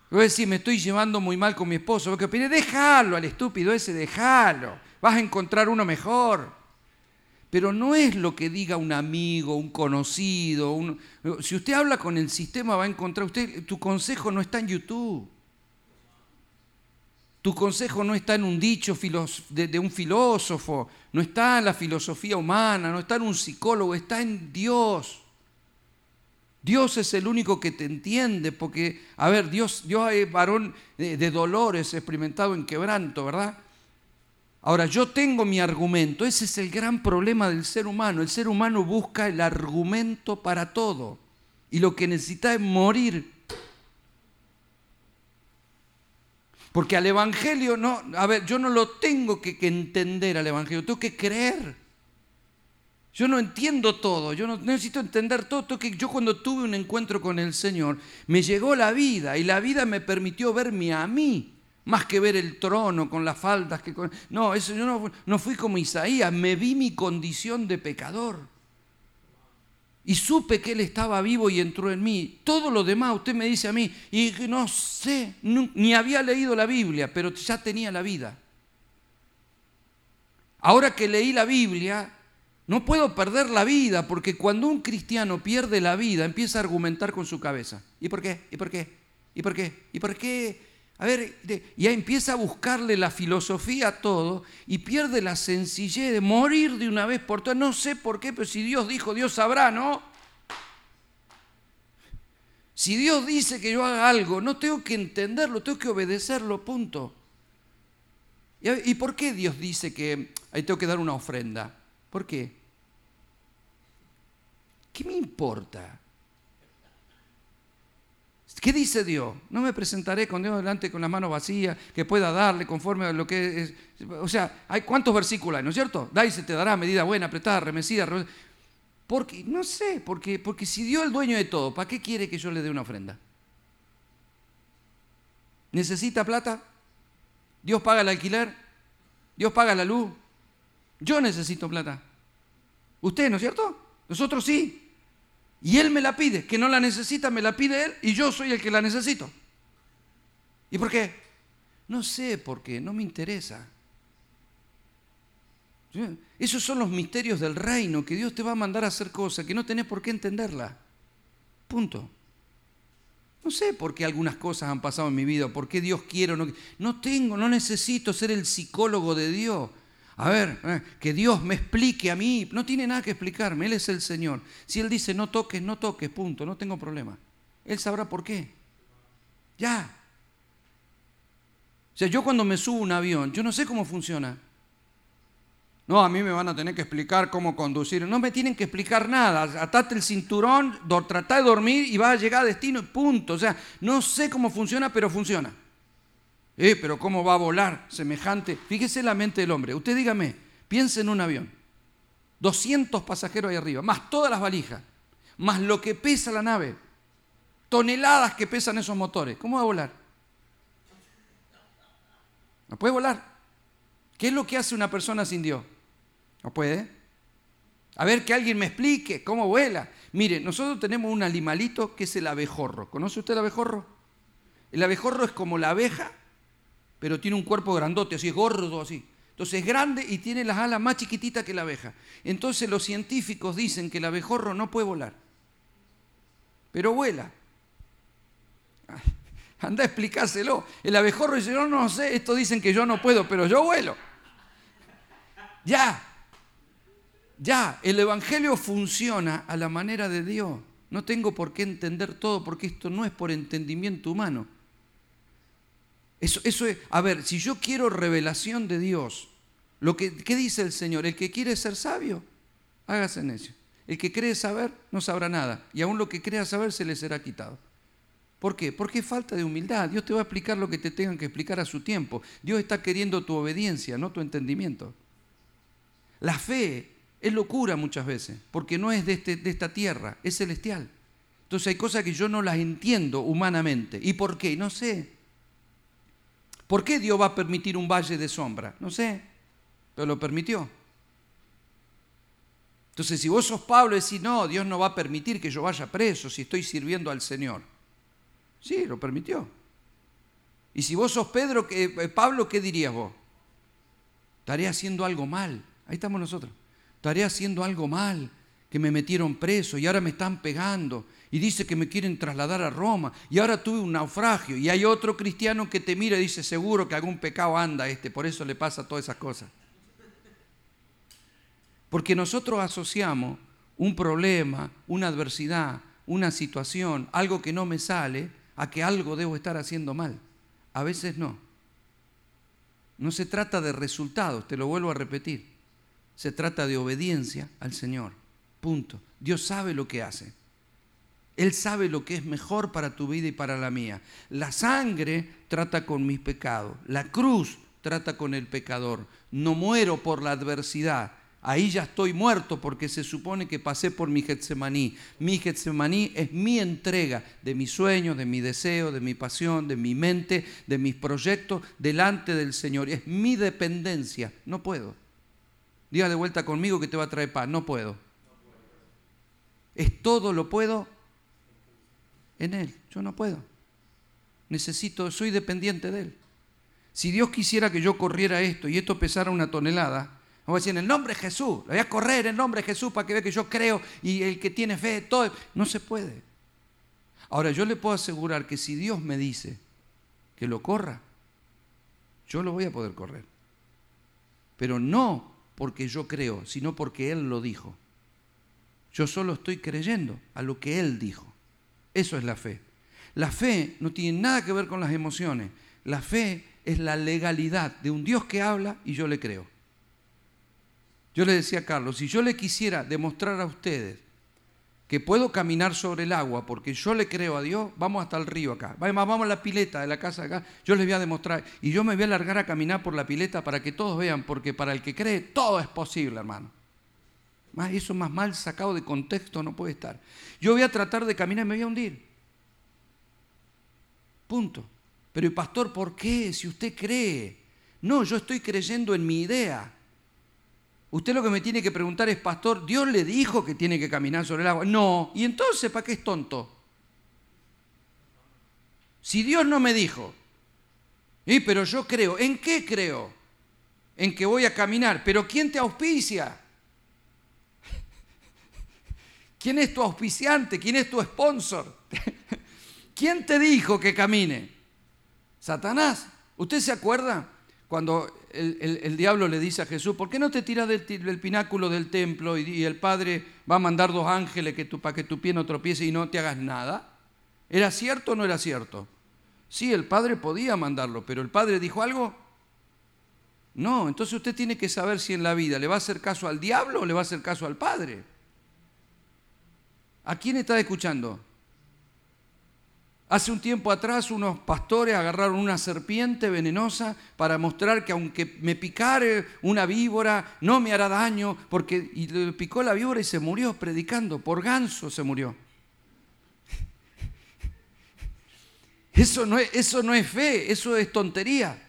Voy a decir, me estoy llevando muy mal con mi esposo. ¿Qué opinas? Déjalo al estúpido ese, déjalo. Vas a encontrar uno mejor. Pero no es lo que diga un amigo, un conocido. Si usted habla con el sistema, va a encontrar usted. Tu consejo no está en YouTube. Tu consejo no está en un dicho de un filósofo, no está en la filosofía humana, no está en un psicólogo, está en Dios. Dios es el único que te entiende, porque, a ver, Dios, Dios es varón de, dolores, experimentado en quebranto, ¿verdad? Ahora, yo tengo mi argumento, ese es el gran problema del ser humano. El ser humano busca el argumento para todo y lo que necesita es morir. Porque al Evangelio, no, a ver, yo no lo tengo que, que entender al Evangelio, tengo que creer. Yo no entiendo todo, yo no necesito entender todo. Que yo cuando tuve un encuentro con el Señor, me llegó la vida y la vida me permitió verme a mí, más que ver el trono con las faldas que No, eso yo no, no fui como Isaías, me vi mi condición de pecador. Y supe que Él estaba vivo y entró en mí. Todo lo demás, usted me dice a mí, y no sé, ni había leído la Biblia, pero ya tenía la vida. Ahora que leí la Biblia, no puedo perder la vida, porque cuando un cristiano pierde la vida, empieza a argumentar con su cabeza. ¿Y por qué? ¿Y por qué? ¿Y por qué? ¿Y por qué? A ver, ya empieza a buscarle la filosofía a todo y pierde la sencillez de morir de una vez por todas. No sé por qué, pero si Dios dijo, Dios sabrá, ¿no? Si Dios dice que yo haga algo, no tengo que entenderlo, tengo que obedecerlo, punto. ¿Y por qué Dios dice que ahí tengo que dar una ofrenda? ¿Por qué? ¿Qué me importa? ¿Qué dice Dios? No me presentaré con Dios delante con la mano vacía, que pueda darle conforme a lo que es. O sea, hay cuántos versículos hay, ¿no es cierto? Da y se te dará medida buena, apretada, remecida. Porque, no sé, porque, porque si Dios es el dueño de todo, ¿para qué quiere que yo le dé una ofrenda? ¿Necesita plata? ¿Dios paga el alquiler? ¿Dios paga la luz? Yo necesito plata. Usted, ¿no es cierto? Nosotros sí. Y Él me la pide, que no la necesita, me la pide Él y yo soy el que la necesito. ¿Y por qué? No sé por qué, no me interesa. Esos son los misterios del reino, que Dios te va a mandar a hacer cosas que no tenés por qué entenderla. Punto. No sé por qué algunas cosas han pasado en mi vida, por qué Dios quiere. No tengo, no necesito ser el psicólogo de Dios a ver, eh, que Dios me explique a mí. No tiene nada que explicarme, Él es el Señor. Si Él dice no toques, no toques, punto, no tengo problema. Él sabrá por qué. Ya. O sea, yo cuando me subo un avión, yo no sé cómo funciona. No, a mí me van a tener que explicar cómo conducir. No me tienen que explicar nada. Atate el cinturón, trata de dormir y vas a llegar a destino, punto. O sea, no sé cómo funciona, pero funciona. Eh, pero ¿cómo va a volar semejante? Fíjese la mente del hombre. Usted dígame, piense en un avión. 200 pasajeros ahí arriba, más todas las valijas, más lo que pesa la nave. Toneladas que pesan esos motores. ¿Cómo va a volar? No puede volar. ¿Qué es lo que hace una persona sin Dios? No puede. A ver, que alguien me explique cómo vuela. Mire, nosotros tenemos un animalito que es el abejorro. ¿Conoce usted el abejorro? El abejorro es como la abeja, pero tiene un cuerpo grandote, así es gordo, así. Entonces es grande y tiene las alas más chiquititas que la abeja. Entonces los científicos dicen que el abejorro no puede volar, pero vuela. Anda a explicárselo. El abejorro dice, no, no sé, esto dicen que yo no puedo, pero yo vuelo. ya. Ya, el Evangelio funciona a la manera de Dios. No tengo por qué entender todo porque esto no es por entendimiento humano. Eso, eso es, a ver, si yo quiero revelación de Dios, lo que, ¿qué dice el Señor? El que quiere ser sabio, hágase necio. El que cree saber no sabrá nada. Y aún lo que crea saber se le será quitado. ¿Por qué? Porque es falta de humildad. Dios te va a explicar lo que te tengan que explicar a su tiempo. Dios está queriendo tu obediencia, no tu entendimiento. La fe es locura muchas veces, porque no es de, este, de esta tierra, es celestial. Entonces hay cosas que yo no las entiendo humanamente. ¿Y por qué? No sé. ¿Por qué Dios va a permitir un valle de sombra? No sé, pero lo permitió. Entonces, si vos sos Pablo decís, no, Dios no va a permitir que yo vaya preso si estoy sirviendo al Señor. Sí, lo permitió. Y si vos sos Pedro, eh, Pablo, ¿qué dirías vos? Estaré haciendo algo mal. Ahí estamos nosotros. Estaré haciendo algo mal, que me metieron preso y ahora me están pegando y dice que me quieren trasladar a Roma y ahora tuve un naufragio y hay otro cristiano que te mira y dice seguro que algún pecado anda este, por eso le pasa todas esas cosas. Porque nosotros asociamos un problema, una adversidad, una situación, algo que no me sale, a que algo debo estar haciendo mal. A veces no. No se trata de resultados, te lo vuelvo a repetir. Se trata de obediencia al Señor. Punto. Dios sabe lo que hace. Él sabe lo que es mejor para tu vida y para la mía. La sangre trata con mis pecados. La cruz trata con el pecador. No muero por la adversidad. Ahí ya estoy muerto porque se supone que pasé por mi Getsemaní. Mi Getsemaní es mi entrega de mis sueños, de mi deseo, de mi pasión, de mi mente, de mis proyectos delante del Señor. Es mi dependencia. No puedo. Diga de vuelta conmigo que te va a traer paz. No puedo. Es todo lo puedo en Él. Yo no puedo. Necesito, soy dependiente de Él. Si Dios quisiera que yo corriera esto y esto pesara una tonelada, Vamos a decir, en el nombre de Jesús, voy a correr en el nombre de Jesús para que vea que yo creo y el que tiene fe, todo. No se puede. Ahora, yo le puedo asegurar que si Dios me dice que lo corra, yo lo voy a poder correr. Pero no porque yo creo, sino porque Él lo dijo. Yo solo estoy creyendo a lo que Él dijo. Eso es la fe. La fe no tiene nada que ver con las emociones. La fe es la legalidad de un Dios que habla y yo le creo. Yo le decía a Carlos, si yo le quisiera demostrar a ustedes que puedo caminar sobre el agua porque yo le creo a Dios, vamos hasta el río acá. Vamos a la pileta de la casa acá. Yo les voy a demostrar. Y yo me voy a largar a caminar por la pileta para que todos vean, porque para el que cree todo es posible, hermano. Más eso más mal sacado de contexto no puede estar. Yo voy a tratar de caminar y me voy a hundir. Punto. Pero, ¿y pastor, por qué? Si usted cree. No, yo estoy creyendo en mi idea. Usted lo que me tiene que preguntar es, pastor, ¿Dios le dijo que tiene que caminar sobre el agua? No. ¿Y entonces para qué es tonto? Si Dios no me dijo, y pero yo creo, ¿en qué creo? En que voy a caminar, pero ¿quién te auspicia? ¿Quién es tu auspiciante? ¿Quién es tu sponsor? ¿Quién te dijo que camine? Satanás. ¿Usted se acuerda cuando el, diablo le dice a Jesús, ¿por qué no te tiras del, pináculo del templo y, el Padre va a mandar dos ángeles que para que tu pie no tropiece y no te hagas nada? ¿Era cierto o no era cierto? Sí, el Padre podía mandarlo, pero el Padre dijo algo. No, entonces usted tiene que saber si en la vida le va a hacer caso al diablo o le va a hacer caso al Padre. ¿A quién está escuchando? Hace un tiempo atrás unos pastores agarraron una serpiente venenosa para mostrar que aunque me picare una víbora no me hará daño, porque y le picó la víbora y se murió predicando, por ganso se murió. Eso no es, eso no es fe, eso es tontería.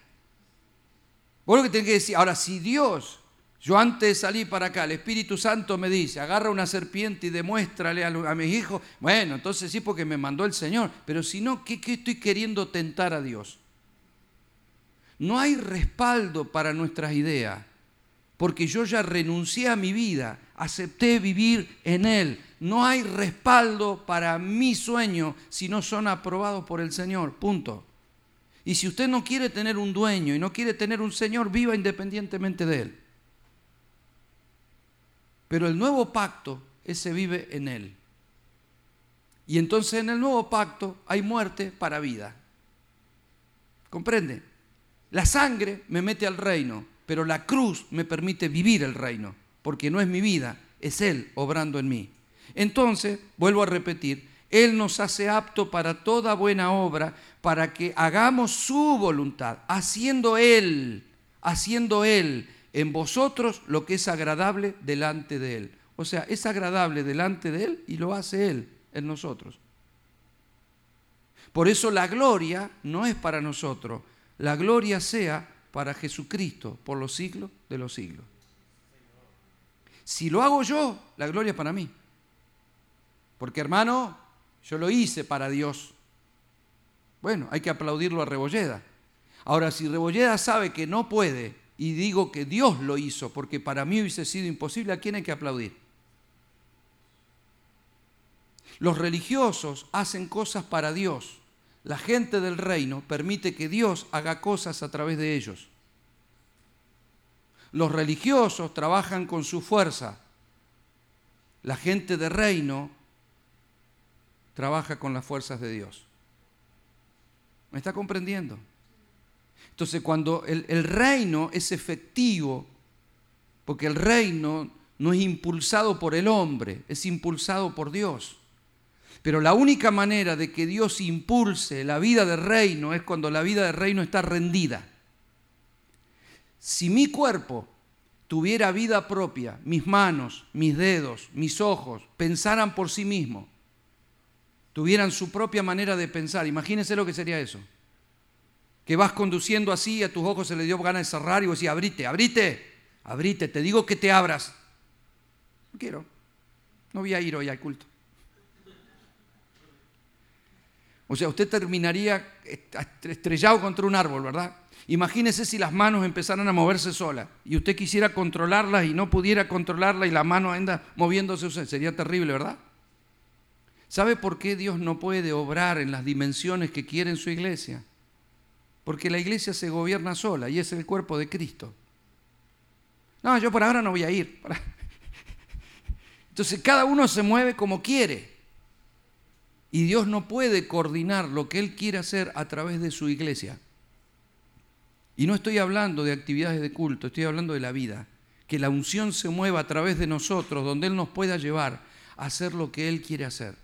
Vos lo que tenés que decir, ahora si Dios yo antes de salir para acá, el Espíritu Santo me dice, agarra una serpiente y demuéstrale a, mis hijos. Bueno, entonces sí porque me mandó el Señor. Pero si no, ¿qué, ¿qué estoy queriendo tentar a Dios? No hay respaldo para nuestras ideas, porque yo ya renuncié a mi vida, acepté vivir en Él. No hay respaldo para mi sueño si no son aprobados por el Señor. Punto. Y si usted no quiere tener un dueño y no quiere tener un Señor, viva independientemente de Él. Pero el nuevo pacto, ese vive en Él. Y entonces en el nuevo pacto hay muerte para vida. ¿Comprende? La sangre me mete al reino, pero la cruz me permite vivir el reino, porque no es mi vida, es Él obrando en mí. Entonces, vuelvo a repetir, Él nos hace apto para toda buena obra, para que hagamos su voluntad, haciendo Él, haciendo Él en vosotros lo que es agradable delante de Él. O sea, es agradable delante de Él y lo hace Él en nosotros. Por eso la gloria no es para nosotros, la gloria sea para Jesucristo por los siglos de los siglos. Si lo hago yo, la gloria es para mí. Porque hermano, yo lo hice para Dios. Bueno, hay que aplaudirlo a Rebolleda. Ahora, si Rebolleda sabe que no puede y digo que Dios lo hizo porque para mí hubiese sido imposible, ¿a quién hay que aplaudir? Los religiosos hacen cosas para Dios. La gente del reino permite que Dios haga cosas a través de ellos. Los religiosos trabajan con su fuerza. La gente del reino trabaja con las fuerzas de Dios. ¿Me está comprendiendo? Entonces, cuando el, reino es efectivo, porque el reino no es impulsado por el hombre, es impulsado por Dios. Pero la única manera de que Dios impulse la vida del reino es cuando la vida del reino está rendida. Si mi cuerpo tuviera vida propia, mis manos, mis dedos, mis ojos, pensaran por sí mismos, tuvieran su propia manera de pensar, imagínense lo que sería eso. Que vas conduciendo así, a tus ojos se le dio ganas de cerrar y vos decís, abrite, abrite, abrite, te digo que te abras. No quiero, no voy a ir hoy al culto. O sea, usted terminaría estrellado contra un árbol, ¿verdad? Imagínese si las manos empezaran a moverse solas y usted quisiera controlarlas y no pudiera controlarlas y la mano anda moviéndose, sería terrible, ¿verdad? ¿Sabe por qué Dios no puede obrar en las dimensiones que quiere en su iglesia? Porque la iglesia se gobierna sola y es el cuerpo de Cristo. No, yo por ahora no voy a ir. Entonces cada uno se mueve como quiere. Y Dios no puede coordinar lo que Él quiere hacer a través de su iglesia. Y no estoy hablando de actividades de culto, estoy hablando de la vida. Que la unción se mueva a través de nosotros, donde Él nos pueda llevar a hacer lo que Él quiere hacer.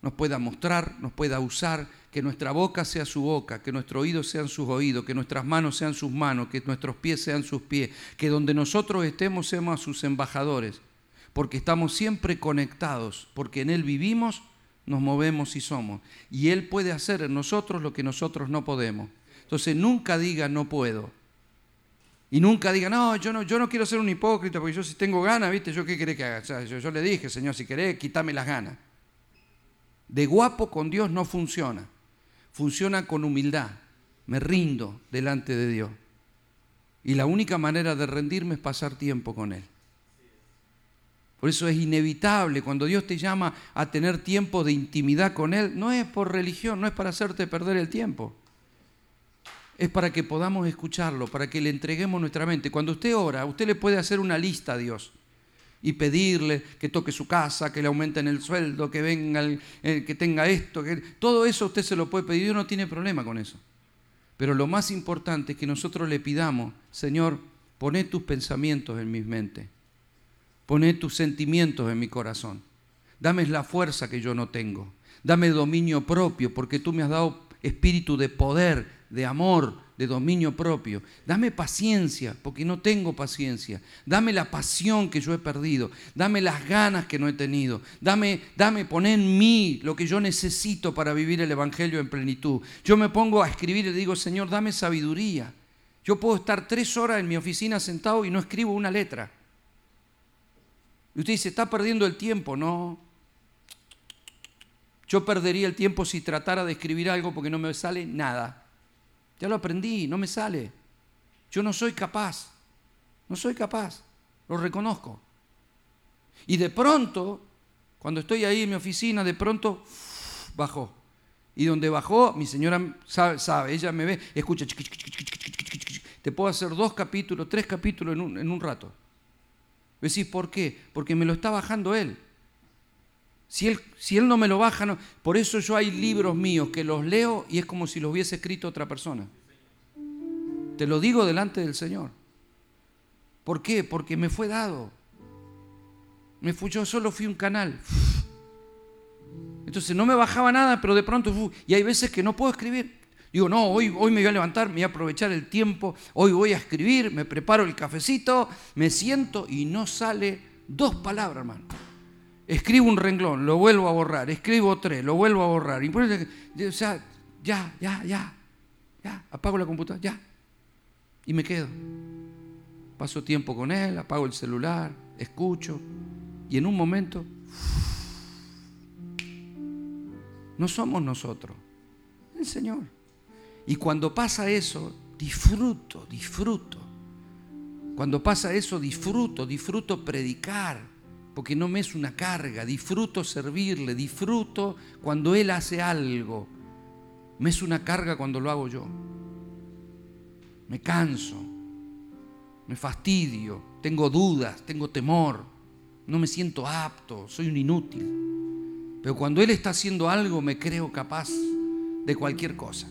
Nos pueda mostrar, nos pueda usar, que nuestra boca sea su boca, que nuestros oídos sean sus oídos, que nuestras manos sean sus manos, que nuestros pies sean sus pies, que donde nosotros estemos seamos sus embajadores, porque estamos siempre conectados, porque en Él vivimos nos movemos y somos. Y Él puede hacer en nosotros lo que nosotros no podemos. Entonces nunca diga no puedo. Y nunca diga, no, yo no, yo no quiero ser un hipócrita porque yo si tengo ganas, ¿viste? ¿Yo qué querés que haga? yo, yo le dije, Señor, si querés, quítame las ganas. De guapo con Dios no funciona. Funciona con humildad. Me rindo delante de Dios. Y la única manera de rendirme es pasar tiempo con Él. Por eso es inevitable cuando Dios te llama a tener tiempo de intimidad con Él, no es por religión, no es para hacerte perder el tiempo. Es para que podamos escucharlo, para que le entreguemos nuestra mente. Cuando usted ora, usted le puede hacer una lista a Dios y pedirle que toque su casa, que le aumenten el sueldo, que venga, eh, que tenga esto, que todo eso usted se lo puede pedir, Dios no tiene problema con eso. Pero lo más importante es que nosotros le pidamos, Señor, poné tus pensamientos en mi mente Poné tus sentimientos en mi corazón. Dame la fuerza que yo no tengo. Dame dominio propio, porque tú me has dado espíritu de poder, de amor, de dominio propio. Dame paciencia, porque no tengo paciencia. Dame la pasión que yo he perdido. Dame las ganas que no he tenido. Dame, dame, poné en mí lo que yo necesito para vivir el Evangelio en plenitud. Yo me pongo a escribir y digo, Señor, dame sabiduría. Yo puedo estar tres horas en mi oficina sentado y no escribo una letra. Y usted dice, está perdiendo el tiempo. No. Yo perdería el tiempo si tratara de escribir algo porque no me sale nada. Ya lo aprendí, no me sale. Yo no soy capaz. No soy capaz. Lo reconozco. Y de pronto, cuando estoy ahí en mi oficina, de pronto bajó. Y donde bajó, mi señora sabe, ella me ve, escucha, te puedo hacer dos capítulos, tres capítulos en un, en un rato. Decís, ¿por qué? Porque me lo está bajando Él. Si él, si él no me lo baja, no. por eso yo hay libros míos que los leo y es como si los hubiese escrito otra persona. Te lo digo delante del Señor. ¿Por qué? Porque me fue dado. Me fui, yo solo fui un canal. Entonces no me bajaba nada, pero de pronto, y hay veces que no puedo escribir. Digo, no, hoy, hoy me voy a levantar, me voy a aprovechar el tiempo, hoy voy a escribir, me preparo el cafecito, me siento y no sale dos palabras, hermano. Escribo un renglón, lo vuelvo a borrar, escribo tres, lo vuelvo a borrar. O sea, ya, ya, ya, ya, apago la computadora, ya. Y me quedo. Paso tiempo con él, apago el celular, escucho. Y en un momento, no somos nosotros, el Señor. Y cuando pasa eso, disfruto, disfruto. Cuando pasa eso, disfruto, disfruto predicar, porque no me es una carga, disfruto servirle, disfruto cuando Él hace algo. Me es una carga cuando lo hago yo. Me canso, me fastidio, tengo dudas, tengo temor, no me siento apto, soy un inútil. Pero cuando Él está haciendo algo, me creo capaz de cualquier cosa.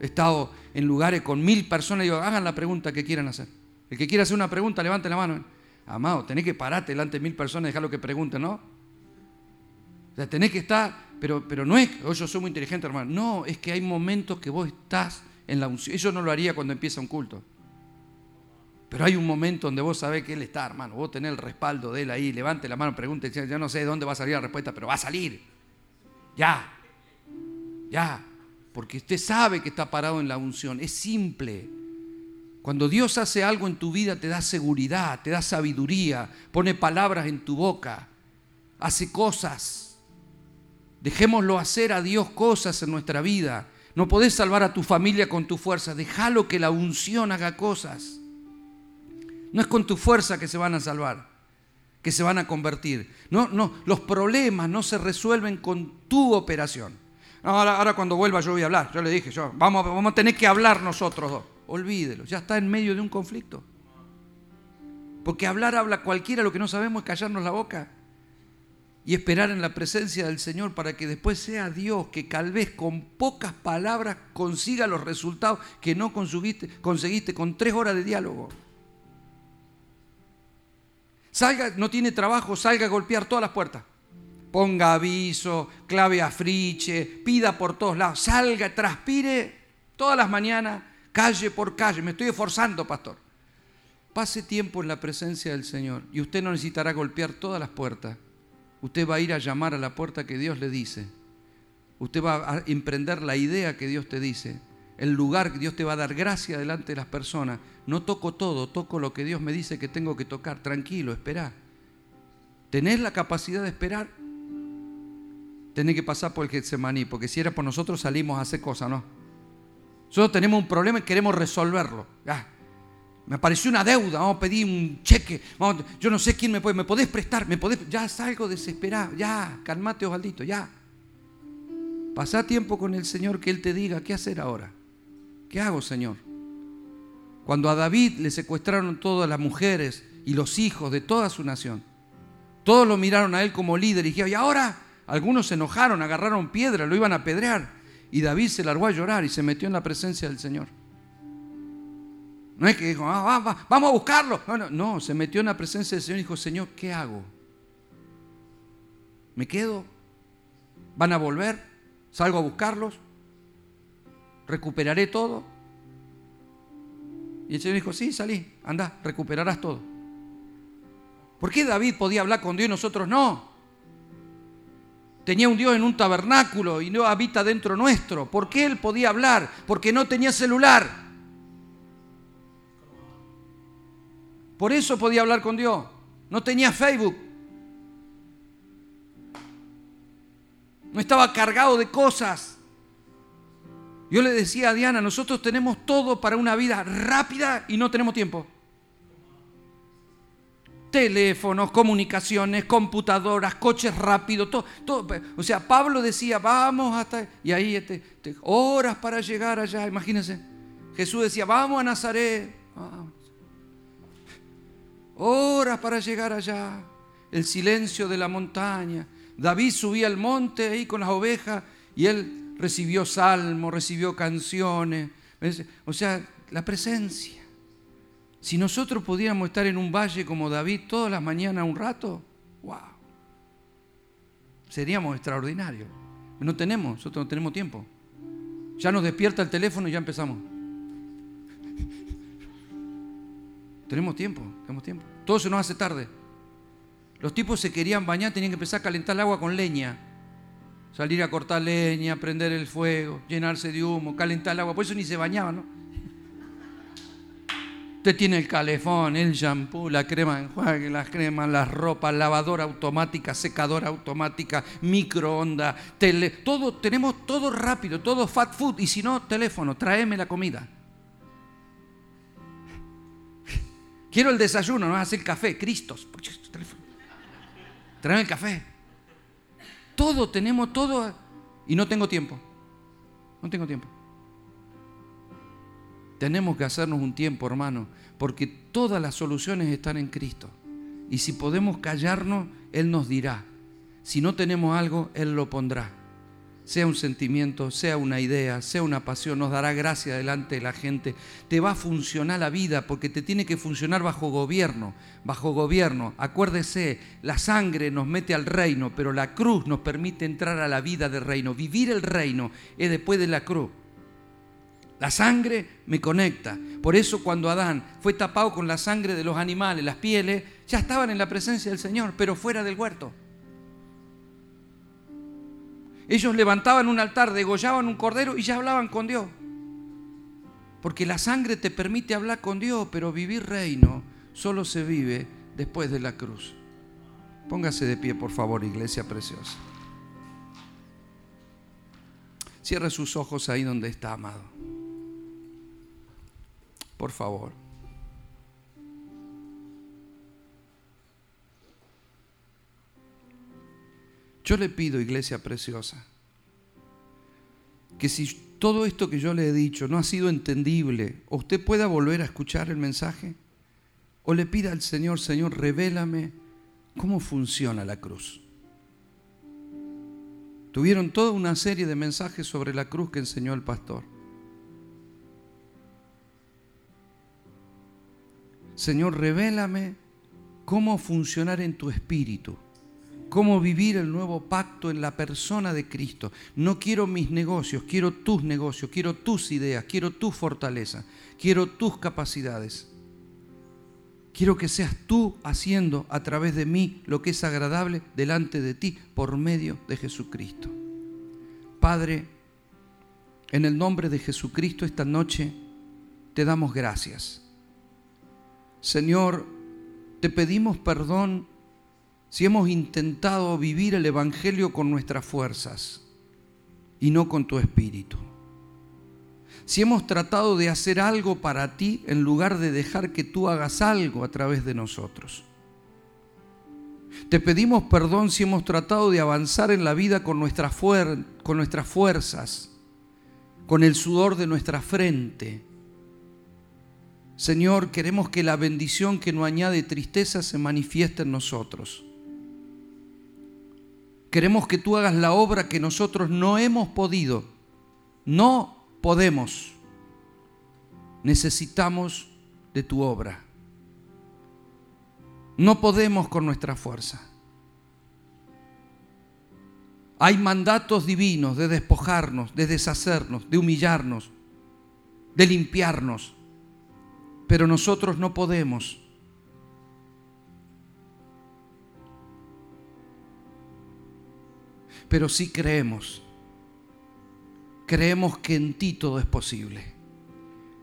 He estado en lugares con mil personas y digo, hagan la pregunta que quieran hacer. El que quiera hacer una pregunta, levante la mano. Amado, tenés que pararte delante de mil personas y dejar lo que pregunten, ¿no? O sea, tenés que estar, pero, pero no es oh, yo soy muy inteligente, hermano. No, es que hay momentos que vos estás en la unción. Eso no lo haría cuando empieza un culto. Pero hay un momento donde vos sabés que Él está, hermano. Vos tenés el respaldo de Él ahí. Levante la mano, pregunte. Yo no sé de dónde va a salir la respuesta, pero va a salir. Ya. Ya porque usted sabe que está parado en la unción. Es simple. Cuando Dios hace algo en tu vida, te da seguridad, te da sabiduría, pone palabras en tu boca, hace cosas. Dejémoslo hacer a Dios cosas en nuestra vida. No podés salvar a tu familia con tu fuerza. Déjalo que la unción haga cosas. No es con tu fuerza que se van a salvar, que se van a convertir. No, no, los problemas no se resuelven con tu operación. Ahora, ahora cuando vuelva yo voy a hablar. Yo le dije, yo, vamos, vamos a tener que hablar nosotros dos. Olvídelo, ya está en medio de un conflicto. Porque hablar habla cualquiera, lo que no sabemos es callarnos la boca y esperar en la presencia del Señor para que después sea Dios que tal vez con pocas palabras consiga los resultados que no conseguiste, con tres horas de diálogo. Salga, no tiene trabajo, salga a golpear todas las puertas ponga aviso, clave a friche, pida por todos lados, salga, transpire todas las mañanas, calle por calle. Me estoy esforzando, pastor. Pase tiempo en la presencia del Señor y usted no necesitará golpear todas las puertas. Usted va a ir a llamar a la puerta que Dios le dice. Usted va a emprender la idea que Dios te dice. El lugar que Dios te va a dar gracia delante de las personas. No toco todo, toco lo que Dios me dice que tengo que tocar. Tranquilo, espera. ¿Tenés la capacidad de esperar? Tiene que pasar por el Getsemaní, porque si era por nosotros salimos a hacer cosas, ¿no? Nosotros tenemos un problema y queremos resolverlo. Me apareció una deuda, vamos a pedir un cheque, yo no sé quién me puede, me podés prestar, me podés, ya salgo desesperado, ya, calmate Osvaldito, ya. Pasá tiempo con el Señor que Él te diga, ¿qué hacer ahora? ¿Qué hago, Señor? Cuando a David le secuestraron todas las mujeres y los hijos de toda su nación, todos lo miraron a Él como líder y dijeron, ¿y ahora? Algunos se enojaron, agarraron piedra, lo iban a apedrear. Y David se largó a llorar y se metió en la presencia del Señor. No es que dijo, ah, vamos a buscarlo. No, no, no, se metió en la presencia del Señor y dijo, Señor, ¿qué hago? ¿Me quedo? ¿Van a volver? ¿Salgo a buscarlos? ¿Recuperaré todo? Y el Señor dijo, sí, salí, anda, recuperarás todo. ¿Por qué David podía hablar con Dios y nosotros no? Tenía un Dios en un tabernáculo y no habita dentro nuestro. ¿Por qué él podía hablar? Porque no tenía celular. Por eso podía hablar con Dios. No tenía Facebook. No estaba cargado de cosas. Yo le decía a Diana, nosotros tenemos todo para una vida rápida y no tenemos tiempo teléfonos, comunicaciones, computadoras, coches rápidos, todo, todo. O sea, Pablo decía, vamos hasta... Y ahí este, este, horas para llegar allá, imagínense. Jesús decía, vamos a Nazaret. horas para llegar allá, el silencio de la montaña. David subía al monte ahí con las ovejas y él recibió salmos, recibió canciones, o sea, la presencia. Si nosotros pudiéramos estar en un valle como David todas las mañanas un rato, wow, seríamos extraordinarios. No tenemos, nosotros no tenemos tiempo. Ya nos despierta el teléfono y ya empezamos. tenemos tiempo, tenemos tiempo. Todo se nos hace tarde. Los tipos se querían bañar, tenían que empezar a calentar el agua con leña. Salir a cortar leña, prender el fuego, llenarse de humo, calentar el agua. Por eso ni se bañaban, ¿no? Usted tiene el calefón, el shampoo, la crema enjuague, las cremas, las ropas, lavadora automática, secadora automática, microondas, tele, todo, tenemos todo rápido, todo fat food, y si no, teléfono, tráeme la comida. Quiero el desayuno, no hacer el café, Cristos. Tráeme el café. Todo, tenemos todo, y no tengo tiempo. No tengo tiempo. Tenemos que hacernos un tiempo, hermano, porque todas las soluciones están en Cristo. Y si podemos callarnos, Él nos dirá. Si no tenemos algo, Él lo pondrá. Sea un sentimiento, sea una idea, sea una pasión, nos dará gracia delante de la gente. Te va a funcionar la vida porque te tiene que funcionar bajo gobierno. Bajo gobierno. Acuérdese, la sangre nos mete al reino, pero la cruz nos permite entrar a la vida del reino. Vivir el reino es después de la cruz. La sangre me conecta. Por eso cuando Adán fue tapado con la sangre de los animales, las pieles, ya estaban en la presencia del Señor, pero fuera del huerto. Ellos levantaban un altar, degollaban un cordero y ya hablaban con Dios. Porque la sangre te permite hablar con Dios, pero vivir reino solo se vive después de la cruz. Póngase de pie, por favor, iglesia preciosa. Cierre sus ojos ahí donde está, amado. Por favor. Yo le pido, iglesia preciosa, que si todo esto que yo le he dicho no ha sido entendible, usted pueda volver a escuchar el mensaje, o le pida al Señor, Señor, revélame cómo funciona la cruz. Tuvieron toda una serie de mensajes sobre la cruz que enseñó el pastor. Señor, revélame cómo funcionar en tu espíritu, cómo vivir el nuevo pacto en la persona de Cristo. No quiero mis negocios, quiero tus negocios, quiero tus ideas, quiero tu fortaleza, quiero tus capacidades. Quiero que seas tú haciendo a través de mí lo que es agradable delante de ti por medio de Jesucristo. Padre, en el nombre de Jesucristo esta noche te damos gracias Señor, te pedimos perdón si hemos intentado vivir el Evangelio con nuestras fuerzas y no con tu espíritu. Si hemos tratado de hacer algo para ti en lugar de dejar que tú hagas algo a través de nosotros. Te pedimos perdón si hemos tratado de avanzar en la vida con, nuestras con nuestras fuerzas, con el sudor de nuestra frente Señor, queremos que la bendición que no añade tristeza se manifieste en nosotros. Queremos que tú hagas la obra que nosotros no hemos podido. No podemos. Necesitamos de tu obra. No podemos con nuestra fuerza. Hay mandatos divinos de despojarnos, de deshacernos, de humillarnos, de limpiarnos pero nosotros no podemos. Pero sí creemos. Creemos que en ti todo es posible.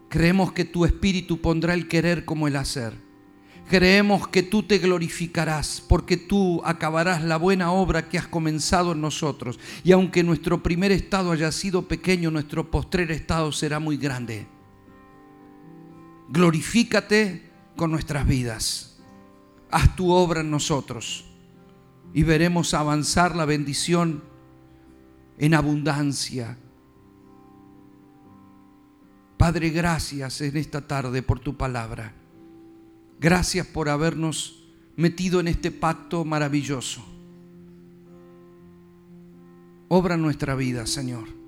Creemos que tu espíritu pondrá el querer como el hacer. Creemos que tú te glorificarás porque tú acabarás la buena obra que has comenzado en nosotros. Y aunque nuestro primer estado haya sido pequeño, nuestro postrer estado será muy grande glorifícate con nuestras vidas. Haz tu obra en nosotros y veremos avanzar la bendición en abundancia. Padre, gracias en esta tarde por tu palabra. Gracias por habernos metido en este pacto maravilloso. Obra nuestra vida, Señor.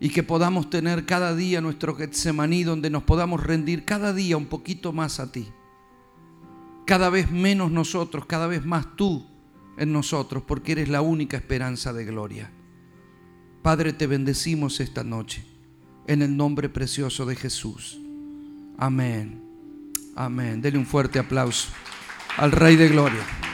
Y que podamos tener cada día nuestro Getsemaní donde nos podamos rendir cada día un poquito más a ti. Cada vez menos nosotros, cada vez más tú en nosotros, porque eres la única esperanza de gloria. Padre, te bendecimos esta noche en el nombre precioso de Jesús. Amén. Amén. Dele un fuerte aplauso al Rey de Gloria.